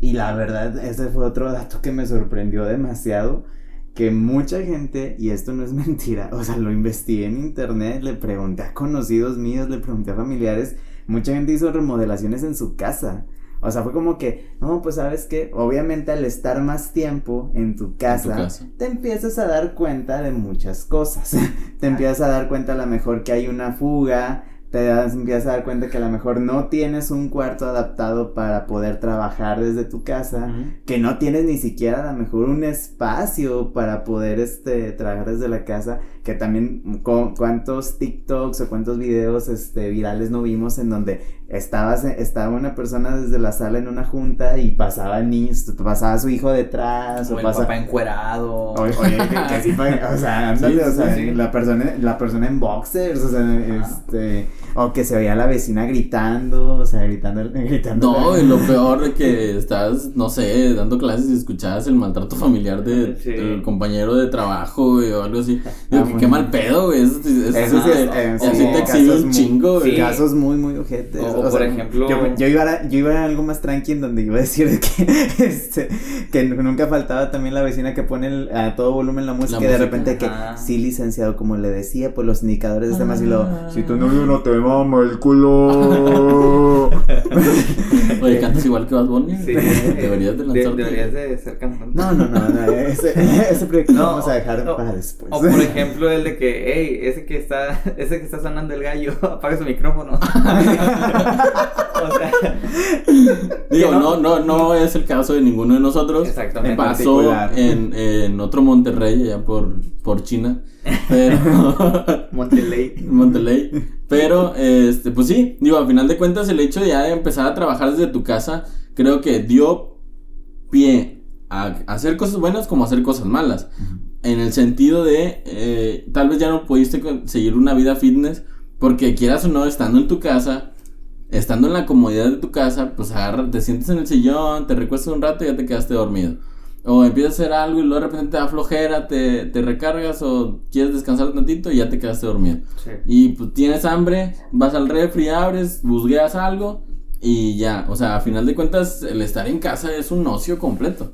y la verdad, ese fue otro dato que me sorprendió demasiado, que mucha gente, y esto no es mentira, o sea, lo investigué en internet, le pregunté a conocidos míos, le pregunté a familiares, mucha gente hizo remodelaciones en su casa. O sea, fue como que, no, pues sabes que, obviamente al estar más tiempo en tu casa, casa. te empiezas a dar cuenta de muchas cosas. te empiezas a dar cuenta a lo mejor que hay una fuga te das, empiezas a dar cuenta que a lo mejor no tienes un cuarto adaptado para poder trabajar desde tu casa, que no tienes ni siquiera a lo mejor un espacio para poder este, trabajar desde la casa, que también cu- cuántos TikToks o cuántos videos este, virales no vimos en donde estabas, estaba una persona desde la sala en una junta y pasaba niños, pasaba su hijo detrás O o, el papá encuerado. Oye, oye, que, que sí fue- o sea, ándale, Sí, o sea, sí, sí. la persona, la persona en boxers, o sea, este, o que se veía la vecina gritando, o sea, gritando, gritando. No, y lo peor de que estás, no sé, dando clases y escuchabas el maltrato familiar de, Sí. del compañero de trabajo, güey, o algo así. Digo, Ah, que qué bien. mal pedo, güey. Eso, eso, Eso sí, te- es, eh, así sí, te exhibe un muy- chingo, güey. sí. Casos muy, muy ojetes. O- o por ejemplo- Yo, yo iba a, yo iba a algo más tranqui en donde iba a decir que, este, que nunca faltaba también la vecina que pone el- a todo volumen la música La y de música. repente que Ajá. sí licenciado, como le decía, pues los indicadores de este más y luego, Ah. si tu novio no te mama el culo. Oye, cantas igual que Bad Bunny. Sí. Deberías de De- lanzarte. deberías de ser cantante. No, no, no, no, ese, ese proyecto lo No, vamos a dejar o- para después. O por ejemplo el de que, hey, ese que está, ese que está sonando el gallo, apaga su micrófono. o sea, Digo, no, no, no es el caso de ninguno de nosotros. Exactamente. Pasó particular. en, en otro Monterrey, allá por, por China. Pero. Monteley. Monterrey. Pero, este, pues sí, digo, al final de cuentas, el hecho de ya de empezar a trabajar desde tu casa, creo que dio pie a hacer cosas buenas como a hacer cosas malas. En el sentido de, eh, tal vez ya no pudiste conseguir una vida fitness, porque quieras o no, estando en tu casa, estando en la comodidad de tu casa, pues agarra, te sientes en el sillón, te recuestas un rato y ya te quedaste dormido. O empiezas a hacer algo y luego de repente te da flojera, te, te recargas o quieres descansar un tantito y ya te quedaste dormido. Sí. Y pues tienes hambre, vas al refri, abres, busgueas algo y ya. O sea, a final de cuentas, el estar en casa es un ocio completo.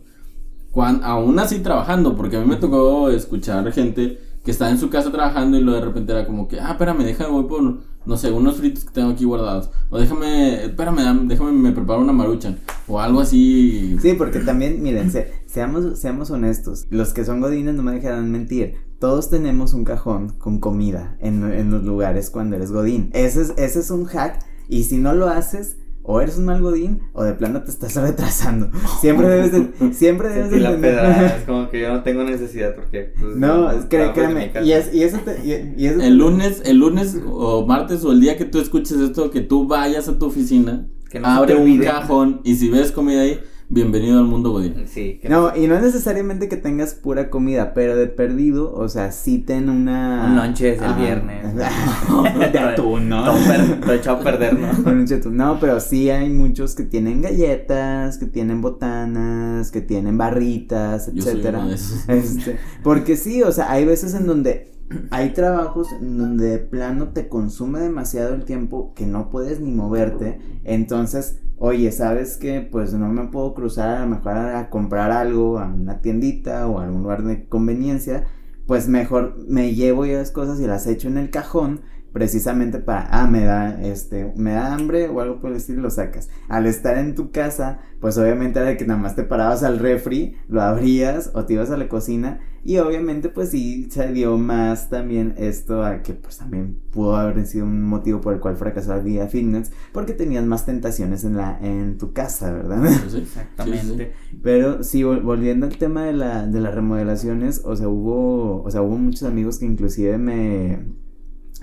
Cuan- aún así trabajando, porque a mí me tocó escuchar gente que está en su casa trabajando y luego de repente era como que, ah, espérame, déjame, voy por, no sé, unos fritos que tengo aquí guardados. O déjame, espérame, déjame, me preparo una maruchan. O algo así. Sí, porque también, miren, se- seamos, seamos honestos. Los que son godines no me dejarán mentir. Todos tenemos un cajón con comida en, en los lugares cuando eres godín. Ese es, ese es un hack. Y si no lo haces, o eres un mal godín, o de plano te estás retrasando. Siempre debes de, siempre debes de la pedrada, es como que yo no tengo necesidad porque. pues, No, créeme, casa. y, es, y eso te, y, y eso te- El lunes, el lunes o martes o el día que tú escuches esto, que tú vayas a tu oficina, Que no se abre un cajón y si ves comida ahí, bienvenido al mundo godín. Sí, que No, y no es necesariamente que tengas pura comida, pero de perdido, o sea, sí ten una... Un lonche desde el viernes. de atún, ¿no? Per- todo echado a perder, ¿no? Un lonche de atún. No, pero sí hay muchos que tienen galletas, que tienen botanas, que tienen barritas, Yo soy etcétera. uno de esos. Este, porque sí, o sea, hay veces en donde hay trabajos en donde de plano te consume demasiado el tiempo que no puedes ni moverte. Entonces, oye, ¿sabes qué? Pues no me puedo cruzar a lo mejor a comprar algo a una tiendita o a algún lugar de conveniencia. Pues mejor me llevo ya las cosas y las echo en el cajón precisamente para, ah, me da, este, me da hambre o algo por el estilo, lo sacas. Al estar en tu casa, pues obviamente era que nada más te parabas al refri, lo abrías o te ibas a la cocina y obviamente pues sí se dio más también esto a que pues también pudo haber sido un motivo por el cual fracasó la vida fitness porque tenías más tentaciones en la, en tu casa, ¿verdad? Sí, Exactamente. Pero sí, vol- volviendo al tema de, la, de las remodelaciones, o sea, hubo, o sea, hubo muchos amigos que inclusive me,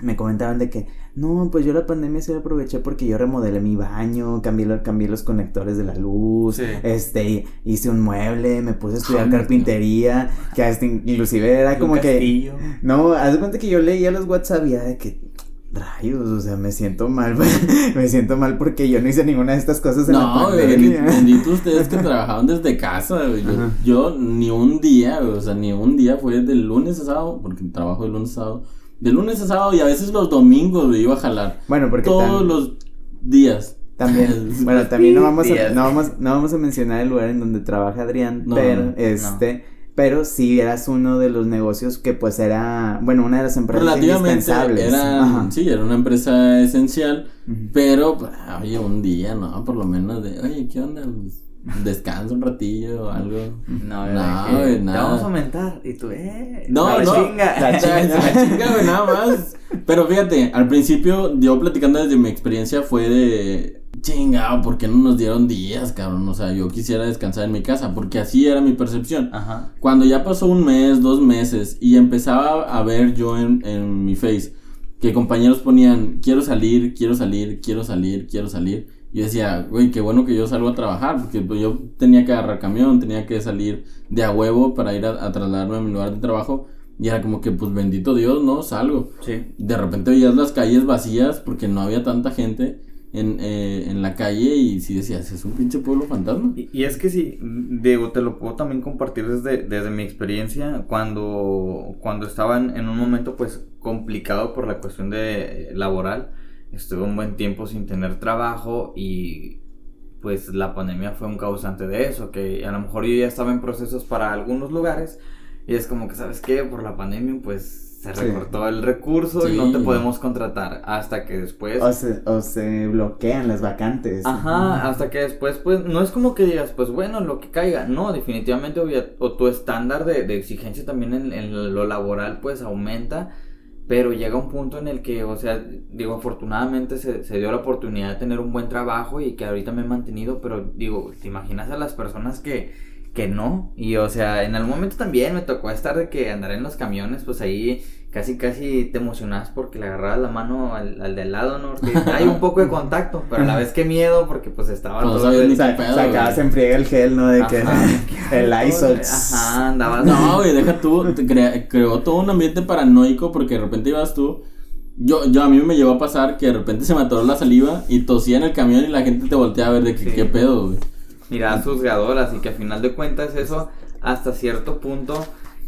me comentaban de que, no, pues yo la pandemia sí la aproveché porque yo remodelé mi baño, cambié, cambié los conectores de la luz, Sí. este, hice un mueble, me puse a estudiar Ah, carpintería, que hasta inclusive era como que... No, haz de cuenta que yo leía los WhatsApp y era de que rayos, o sea, me siento mal, me siento mal porque yo no hice ninguna de estas cosas en la No, güey, pandemia. bendito ustedes que trabajaban desde casa, güey. Yo, yo ni un día, güey, o sea, ni un día fue de lunes a sábado, porque trabajo de lunes a sábado. De lunes a sábado y a veces los domingos, güey, iba a jalar. Bueno, porque Todos los días. también, bueno, también no vamos a, no vamos, no vamos a mencionar el lugar en donde trabaja Adrián, No, pero no. este, pero sí eras uno de los negocios que pues era, bueno, una de las empresas Relativamente indispensables. era, sí, era una empresa esencial, Ujú. pero, pues, oye, un día, ¿no? Por lo menos de, oye, ¿qué onda? Pues, descansa un ratillo o algo. No, No, güey, Te vamos a aumentar. Y tú, eh. No, no. chinga. La chinga, la chinga, güey, nada más. Pero fíjate, al principio yo platicando desde mi experiencia fue de chingado, ¿por qué no nos dieron días, cabrón? O sea, yo quisiera descansar en mi casa, porque así era mi percepción. Ajá. Cuando ya pasó un mes, dos meses, y empezaba a ver yo en, en mi face que compañeros ponían, quiero salir, quiero salir, quiero salir, quiero salir. Yo decía, güey, qué bueno que yo salgo a trabajar, porque pues, yo tenía que agarrar camión, tenía que salir de a huevo para ir a, a trasladarme a mi lugar de trabajo. Y era como que, pues bendito Dios, no, salgo. Sí. De repente veías las calles vacías porque no había tanta gente en, eh, en la calle y sí decías, es un pinche pueblo fantasma. Y, y es que sí, Diego, te lo puedo también compartir desde, desde mi experiencia cuando, cuando estaba en, en un momento pues complicado por la cuestión de eh, laboral. Estuve un buen tiempo sin tener trabajo y pues la pandemia fue un causante de eso, que a lo mejor yo ya estaba en procesos para algunos lugares y es como que, ¿sabes qué? Por la pandemia pues se Sí. recortó el recurso y no te podemos contratar hasta que después... O se, o se bloquean las vacantes. Ajá, hasta que después, pues, no es como que digas, pues bueno, lo que caiga. No, definitivamente, obvia- o tu estándar de, de exigencia también en, en lo laboral, pues, aumenta. Pero llega un punto en el que, o sea, digo, afortunadamente se, se dio la oportunidad de tener un buen trabajo y que ahorita me he mantenido, pero digo, ¿te imaginas a las personas que, que no? Y, o sea, en algún momento también me tocó estar de que andar en los camiones, pues ahí casi, casi te emocionabas porque le agarrabas la mano al, al de al lado, ¿no? Porque hay un poco de contacto, pero a la vez que miedo porque, pues, estaba No todo... el- ni Sa- qué pedo, sacabas en friega el gel, ¿no? De que el Lysol. Ajá, andabas. No, güey, deja tú, te crea- creó todo un ambiente paranoico porque de repente ibas tú. Yo, yo a mí me llevó a pasar que de repente se me atoró la saliva y tosía en el camión y la gente te volteaba a ver de que, Sí. qué pedo, güey. miradas juzgadoras y que a final de cuentas eso hasta cierto punto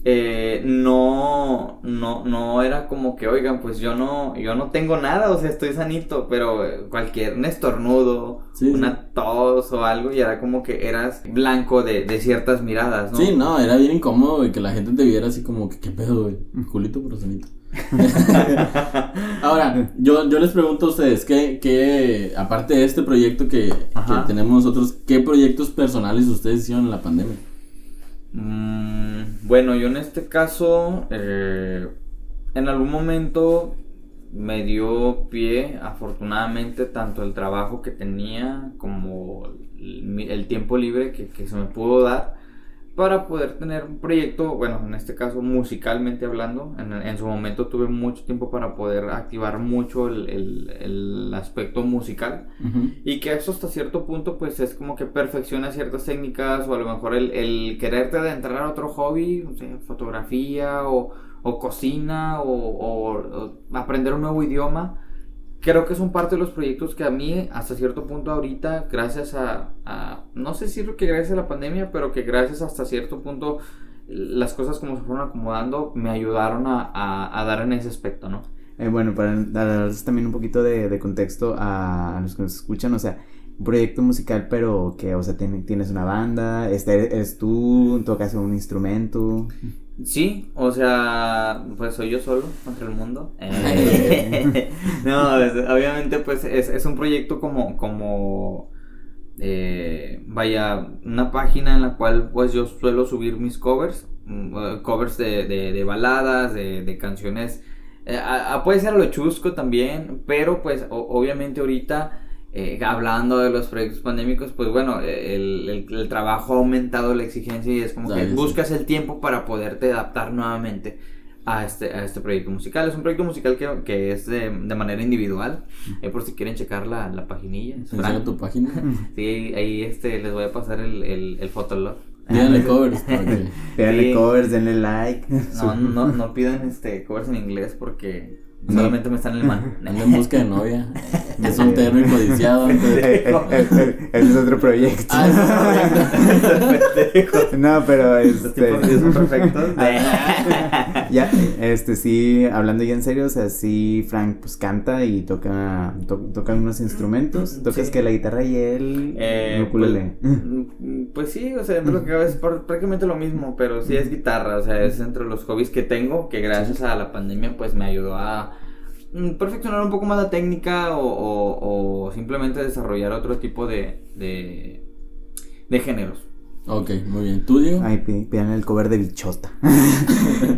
eh, no, no, no era como que, oigan, pues yo no, yo no tengo nada, o sea, estoy sanito, pero eh, cualquier un estornudo, Sí, una tos o algo, y era como que eras blanco de, de ciertas miradas, ¿no? Sí, no, era bien incómodo, güey, que la gente te viera así como que, qué pedo, güey. Culito pero sanito. Ahora, yo, yo les pregunto a ustedes, ¿qué, qué aparte de este proyecto que, que tenemos nosotros, qué proyectos personales ustedes hicieron en la pandemia? Mm, bueno, yo en este caso, eh, en algún momento me dio pie, afortunadamente, tanto el trabajo que tenía como el, tiempo libre que se me pudo dar para poder tener un proyecto, bueno, en este caso musicalmente hablando, en, en su momento tuve mucho tiempo para poder activar mucho el, el- el aspecto musical. Y que eso hasta cierto punto pues es como que perfecciona ciertas técnicas o a lo mejor el, el quererte adentrar a otro hobby, fotografía o, o cocina o, o- o aprender un nuevo idioma. Creo que son parte de los proyectos que a mí hasta cierto punto ahorita, gracias a, a- no sé si lo que gracias a la pandemia, pero que gracias hasta cierto punto las cosas como se fueron acomodando me ayudaron a, a- a dar en ese aspecto, ¿no? Eh, bueno, para darles también un poquito de, de contexto a, a los que nos escuchan, o sea, un proyecto musical, pero que, o sea, tiene- tienes una banda, este, eres tú, tocas un instrumento. Sí, o sea, pues soy yo solo contra el mundo. Eh, no, es- obviamente pues es, es un proyecto como, como, eh, vaya, una página en la cual pues yo suelo subir mis covers, mm, eh, covers de, de, de baladas, de, de canciones, eh, a- a- puede ser a lo chusco también, pero pues o- obviamente ahorita... eh, hablando de los proyectos pandémicos, pues bueno, el, el- el trabajo ha aumentado la exigencia y es como Ya, que sé. buscas el tiempo para poderte adaptar nuevamente a este, a este proyecto musical. Es un proyecto musical que, que es de, de manera individual, eh, por si quieren checar la, la paginilla. es tu página. Sí, ahí este, les voy a pasar el, el, el fotolog. Díganle covers. para que- Denle Sí. covers, denle like. No, no, no pidan este, covers en inglés porque. Solamente me están en el man. Anda en busca de novia. De soltero y codiciado. Ese es otro proyecto. Ah, es no, pero este. perfectos. ya, este sí, hablando ya en serio, o sea, sí, Frank pues canta y toca, to- toca algunos instrumentos. Tocas Sí. que la guitarra y él Eh, ukulele. Mm, Pues sí, o sea, dentro de lo que cabe es por- prácticamente lo mismo, pero sí es guitarra, o sea, es entre los hobbies que tengo, que gracias a la pandemia pues me ayudó a mm, perfeccionar un poco más la técnica o, o- o simplemente desarrollar otro tipo de, de, de géneros. Ok, muy bien. ¿Tú, Diego? Ay, pi- pidan el cover de bichota.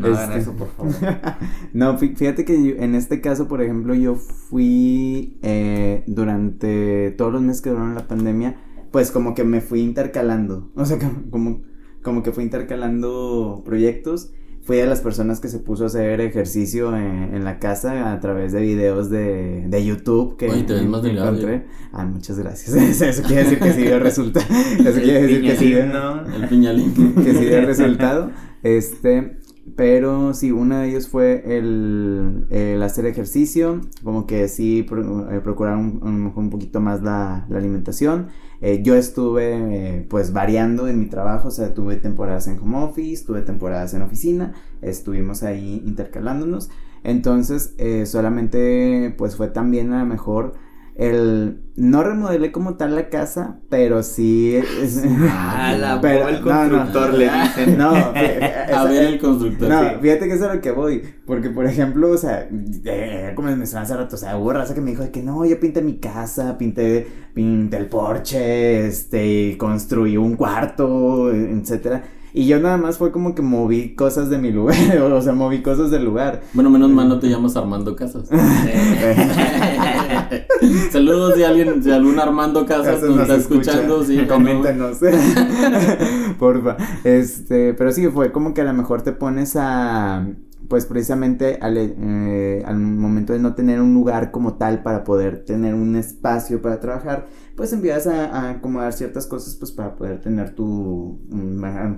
No hagan Este- eso, por favor. No, fí- fíjate que yo- en este caso, por ejemplo, yo fui eh, durante todos los meses que duraron la pandemia, pues como que me fui intercalando. O sea, como, como, como que fui intercalando proyectos. Fui de las personas que se puso a hacer ejercicio en, en la casa a través de videos de, de YouTube que Oye, te ves más delgado, encontré. Ah, muchas gracias. Eso quiere decir que sí dio resultado. Eso quiere decir que sí dio, El piñalín. que sí dio resultado. Este, pero sí, uno de ellos fue el, hacer ejercicio, como que sí eh, procurar un, mejor un poquito más la, alimentación. Eh, yo estuve eh, pues variando en mi trabajo, o sea, tuve temporadas en home office, tuve temporadas en oficina, estuvimos ahí intercalándonos. Entonces, solamente pues fue también a lo mejor el... No remodelé como tal la casa, pero sí... es- Ah, la Pero- el no, no. constructor le dicen. No, A ver el constructor. no, sí. fíjate que eso es a lo que voy. Porque, por ejemplo, o sea, eh, como me mencionaba hace rato, o sea, hubo raza que me dijo de que no, yo pinté mi casa, pinté, pinté el porche, este, construí un cuarto, etcétera. Y yo nada más fue como que moví cosas de mi lugar, o sea, moví cosas del lugar. Bueno, menos mal no te llamas Armando Casas. Saludos si alguien, si algún Armando Casas nos nos está escucha. escuchando, sí, Coméntanos. Porfa. Este, pero sí, fue como que a lo mejor te pones a. Pues precisamente al, eh, al momento de no tener un lugar como tal para poder tener un espacio para trabajar, pues empiezas a, a acomodar ciertas cosas pues para poder tener tu,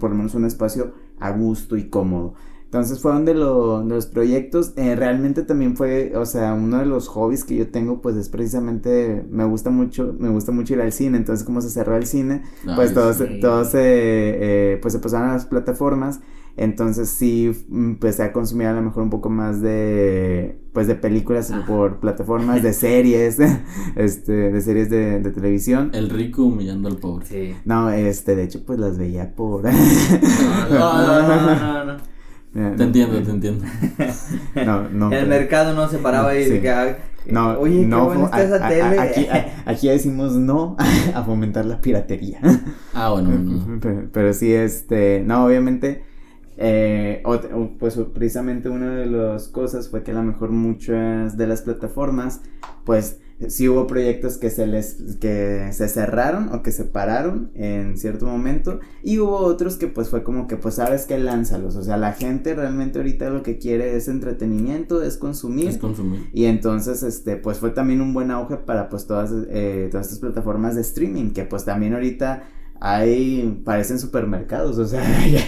por lo menos un espacio a gusto y cómodo. Entonces fueron de, lo- de los proyectos, eh, realmente también fue, o sea, uno de los hobbies que yo tengo pues es precisamente, me gusta mucho, me gusta mucho ir al cine, entonces como se cerró el cine, pues todos, sí. todos eh, pues se pasaron a las plataformas, entonces sí empecé a consumir a lo mejor un poco más de, pues de películas por plataformas, de series, este, de series de, de televisión. El rico humillando al pobre. Sí. No, este, de hecho pues las veía por... No, no, no, no, no. Te entiendo, te entiendo. No, no. El pero- mercado no se paraba y Sí. de que, No, oye, no, qué buena está esa a- tele. a- aquí, a- aquí decimos no a fomentar la piratería. Ah, bueno, bueno. pero, pero sí, este, no, obviamente, eh, o- pues precisamente una de las cosas fue que a lo mejor muchas de las plataformas, pues sí hubo proyectos que se les, que se cerraron o que se pararon en cierto momento y hubo otros que pues fue como que pues sabes que lánzalos, o sea, la gente realmente ahorita lo que quiere es entretenimiento, es consumir. Es consumir. Y entonces, este, pues fue también un buen auge para pues todas, eh, todas estas plataformas de streaming, que pues también ahorita hay, parecen supermercados, o sea, ya,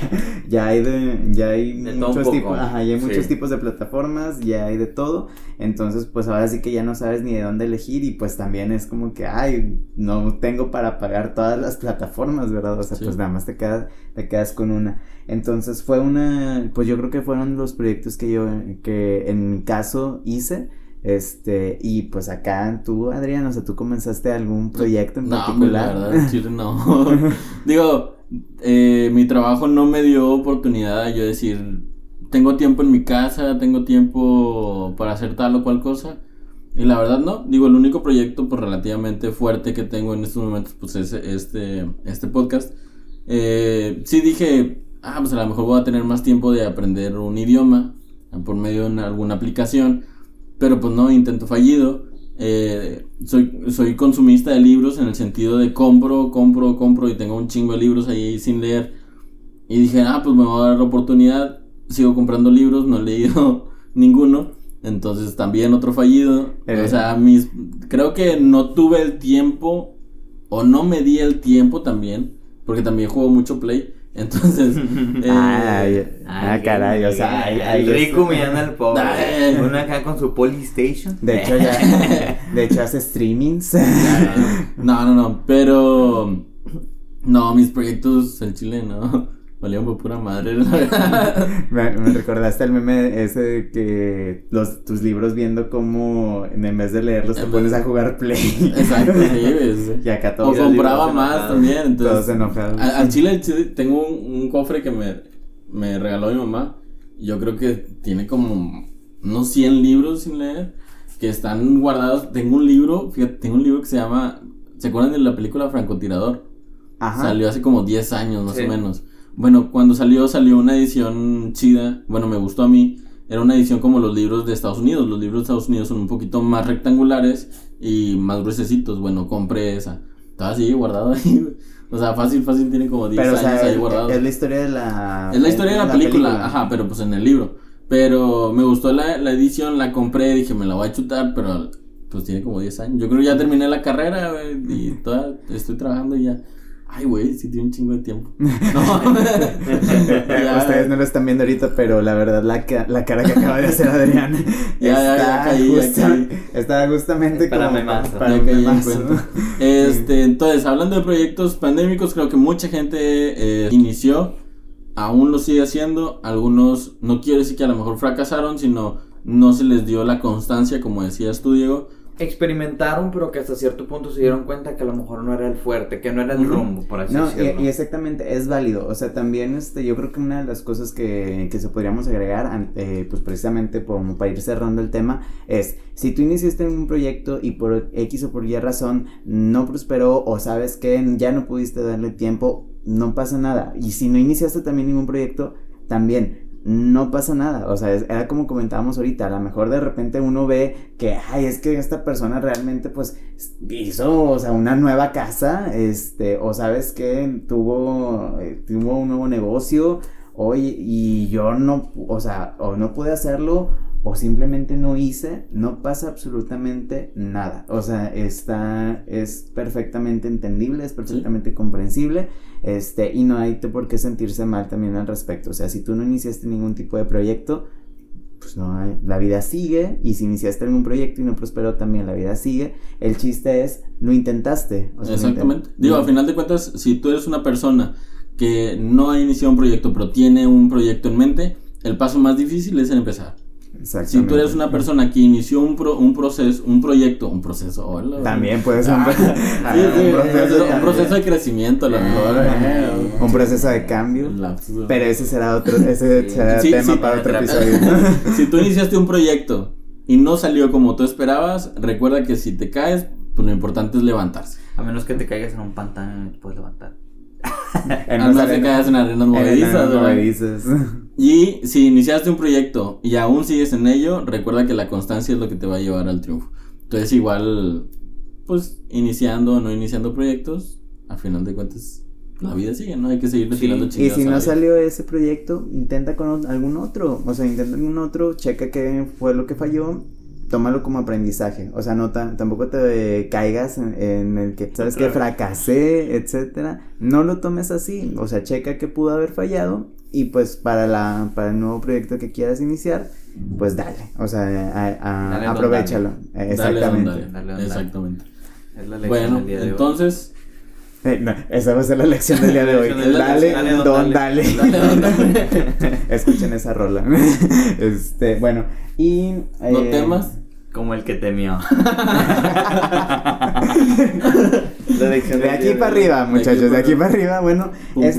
ya hay de, ya hay De muchos tipos, ajá, ya hay Sí. muchos tipos de plataformas, ya hay de todo, entonces pues ahora sí que ya no sabes ni de dónde elegir y pues también es como que, ay, no tengo para pagar todas las plataformas, ¿verdad? O sea, Sí. pues nada más te quedas, te quedas con una. Entonces fue una, pues yo creo que fueron los proyectos que yo, que en mi caso hice. Este, y pues acá tú, Adrián, o sea, tú comenzaste algún proyecto en No, hombre, la particular. verdad, chile, no. Digo, eh, mi trabajo no me dio oportunidad de yo decir, tengo tiempo en mi casa, tengo tiempo para hacer tal o cual cosa. Y la verdad no, digo, el único proyecto pues relativamente fuerte que tengo en estos momentos pues es este, este podcast. Eh, sí dije, ah, pues a lo mejor voy a tener más tiempo de aprender un idioma por medio de una- alguna aplicación, pero pues no, intento fallido. Eh, soy, soy consumista de libros en el sentido de compro, compro, compro y tengo un chingo de libros ahí sin leer. Y dije, ah, pues me voy a dar la oportunidad. Sigo comprando libros, no he leído ninguno. Entonces también otro fallido. Eh. O sea, mis, creo que no tuve el tiempo o no me di el tiempo también. Porque también juego mucho Play. Entonces... eh, Ay, ah, Ay, caray, o sea, el hay- hay- rico mirando al pobre. Ay. Uno acá con su Polystation. De hecho, ya, de hecho hace streamings. No, no, no, pero no, mis proyectos, el chile, no, valían por pura madre, la verdad. me, me recordaste el meme ese de que los, tus libros viendo cómo en vez de leerlos te pones a jugar play. Exacto, sí. Y acá O todos, los compraba más enojados. también, entonces. todos enojados. Al chile, al chile, tengo un, un cofre que me, me regaló mi mamá. Yo creo que tiene como unos 100 libros sin leer que están guardados. Tengo un libro, fíjate, tengo un libro que se llama. ¿Se acuerdan de la película Francotirador? Ajá. Salió hace como 10 años más Sí. o menos. Bueno, cuando salió, salió una edición chida. Bueno, me gustó a mí. Era una edición como los libros de Estados Unidos. Los libros de Estados Unidos son un poquito más rectangulares y más gruesecitos. Bueno, compré esa. Estaba así guardado ahí. O sea, fácil, fácil, tiene como 10 Pero, o años sea, ahí guardado. es la historia de la... Es la historia de la, película, ajá, pero pues en el libro. Pero me gustó la, la edición, la compré, dije, me la voy a chutar, pero pues tiene como 10 años. Yo creo que ya terminé la carrera, y toda, estoy trabajando y ya. Ay, güey, sí tiene un chingo de tiempo. No. Ya, Ustedes no lo están viendo ahorita, pero la verdad, la, ca- la cara que acaba de hacer Adrián. Ya, ya, ya caí, ya caí. Está justamente Para como memazo. para Ya caí en. Este, entonces, hablando de proyectos pandémicos, creo que mucha gente eh, inició, aún lo sigue haciendo, algunos no quiero decir que a lo mejor fracasaron, sino no se les dio la constancia, como decías tú, Diego. Experimentaron, pero que hasta cierto punto se dieron cuenta que a lo mejor no era el fuerte, que no era el rumbo, por así No, decirlo. y, y exactamente, es válido. O sea, también este, yo creo que una de las cosas que, que se podríamos agregar, eh, pues precisamente para ir cerrando el tema, es si tú iniciaste un proyecto y por X o por Y razón no prosperó o sabes que ya no pudiste darle tiempo, no pasa nada. Y si no iniciaste también ningún proyecto, también no pasa nada, o sea, era como comentábamos ahorita, a lo mejor de repente uno ve que, ay, es que esta persona realmente pues hizo, o sea, una nueva casa, este, o sabes que tuvo, eh, tuvo un nuevo negocio, oye, y yo no, o sea, o no pude hacerlo, o simplemente no hice, no pasa absolutamente nada. O sea, está, es perfectamente entendible, es perfectamente comprensible, este, y no hay por qué sentirse mal también al respecto. O sea, si tú no iniciaste ningún tipo de proyecto, pues no hay, la vida sigue, y si iniciaste algún proyecto y no prosperó también, la vida sigue. El chiste es, lo intentaste. Exactamente. Digo, al final de cuentas, si tú eres una persona que no ha iniciado un proyecto, pero tiene un proyecto en mente, el paso más difícil es el empezar. Si tú eres una persona que inició un, pro- un proceso, un proyecto, un proceso, hola, También puede ser un, Ah, Ah, sí, sí, un proceso, un también. proceso de crecimiento, a lo mejor. eh, un proceso de cambio. lapsus. Pero ese será otro, ese Sí. será Sí, tema sí, para otro episodio. si tú iniciaste un proyecto y no salió como tú esperabas, recuerda que si te caes, pues lo importante es levantarse. A menos que te caigas en un pantano y no te puedes levantar. En Al las que en arenas en movedizas, movedizas. Y si iniciaste un proyecto y aún sigues en ello, recuerda que la constancia es lo que te va a llevar al triunfo. Entonces, igual, pues, iniciando o no iniciando proyectos, a final de cuentas, la vida sigue, ¿no? Hay que seguir Sí. tirando Y chingadas si no salió ese proyecto, intenta con algún otro. O sea, intenta algún otro, checa qué fue lo que falló, tómalo como aprendizaje. O sea, no ta- tampoco te caigas en, en el que, ¿sabes que Fracasé, etcétera. No lo tomes así. O sea, checa qué pudo haber fallado y pues para, la, para el nuevo proyecto que quieras iniciar, pues dale. O sea, a- a- aprovechalo. Dale, Exactamente. dale. Dale, Exactamente. Es la lección Bueno, del día de hoy. entonces, Eh, no, esa va a ser la lección del día de hoy. Dale, dale, don, don, dale. dale. Dale, don, dale. Escuchen esa rola. Este, bueno, y. no eh, temas. Como el que temió. De aquí para arriba, muchachos, de aquí para arriba. Bueno, Pum, ese,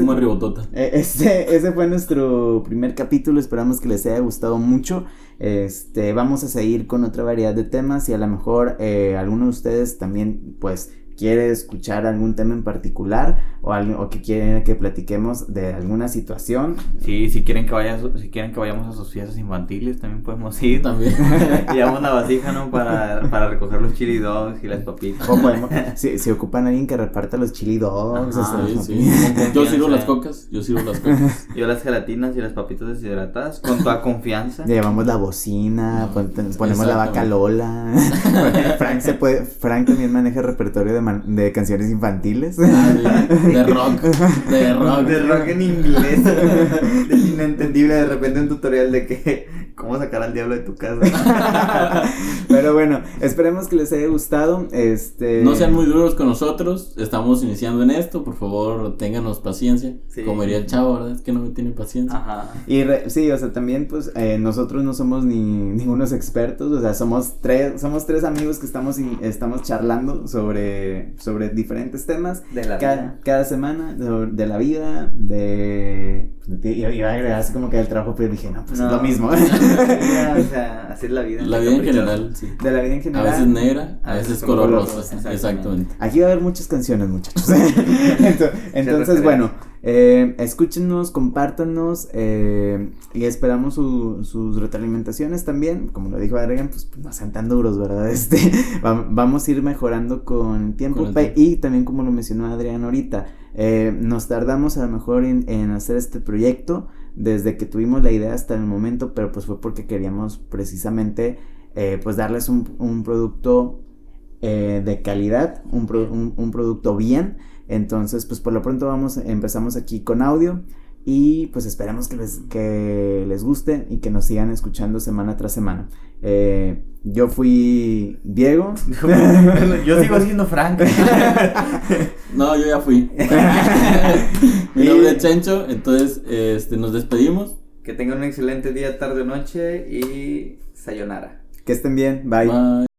este, ese fue nuestro primer capítulo. Esperamos que les haya gustado mucho. Este, vamos a seguir con otra variedad de temas y a lo mejor eh, alguno de ustedes también, pues, quiere escuchar algún tema en particular o, algo, o que quieren que platiquemos de alguna situación. Sí, si quieren que vaya, si quieren que vayamos a sus fiestas infantiles, también podemos ir. También. Llevamos una vasija, ¿no? Para, para recoger los chili dogs y las papitas. O podemos, si, si ocupan a alguien que reparta los chili dogs, Ajá, o sea, Sí, sí. Yo sirvo las cocas. Yo sirvo las cocas. Yo las gelatinas y las papitas deshidratadas con toda confianza. Le llevamos la bocina, pon- ponemos la vaca. Lola. Frank se puede, Frank también maneja repertorio de, de canciones infantiles. Ah, de, rock. De rock. De rock en inglés. De inentendible, de repente un tutorial de que cómo sacar al diablo de tu casa. Pero bueno, esperemos que les haya gustado. Este No sean muy duros con nosotros, estamos iniciando en esto, por favor, ténganos paciencia. Sí. Como diría el chavo, ¿verdad? Es que no me tiene paciencia. Ajá. Y re- sí, o sea, también pues eh, nosotros no somos ni ningunos expertos, o sea, somos tres, somos tres amigos que estamos in- estamos charlando sobre sobre diferentes temas De la cada, vida. cada semana de, de la vida, de iba, iba a agregar así como que el trabajo, pero dije, no, pues No. es lo mismo. o sea, así es la vida. La vida en general, sí. De la vida en A general. veces negra, a a veces veces color rosa. Exactamente. exactamente. Aquí va a haber muchas canciones, muchachos. Ento- Entonces, bueno, eh, escúchenos, compártanos eh, y esperamos su- sus retroalimentaciones también. Como lo dijo Adrián, pues, pues, no sean tan duros, ¿verdad? Este, va- vamos a ir mejorando con el tiempo. Con el tiempo. Y también, como lo mencionó Adrián ahorita, eh, nos tardamos a lo mejor en, hacer este proyecto desde que tuvimos la idea hasta el momento, pero pues fue porque queríamos precisamente eh, pues darles un, producto eh, de calidad, un, un- producto bien. Entonces, pues por lo pronto vamos, empezamos aquí con audio y pues esperamos que les, que les guste y que nos sigan escuchando semana tras semana. Yo fui Diego. Yo sigo siendo Frank. No, yo ya fui. Mi Y- nombre es Chencho, entonces este, nos despedimos. que tengan un excelente día, tarde o noche y sayonara. que estén bien. Bye. Bye.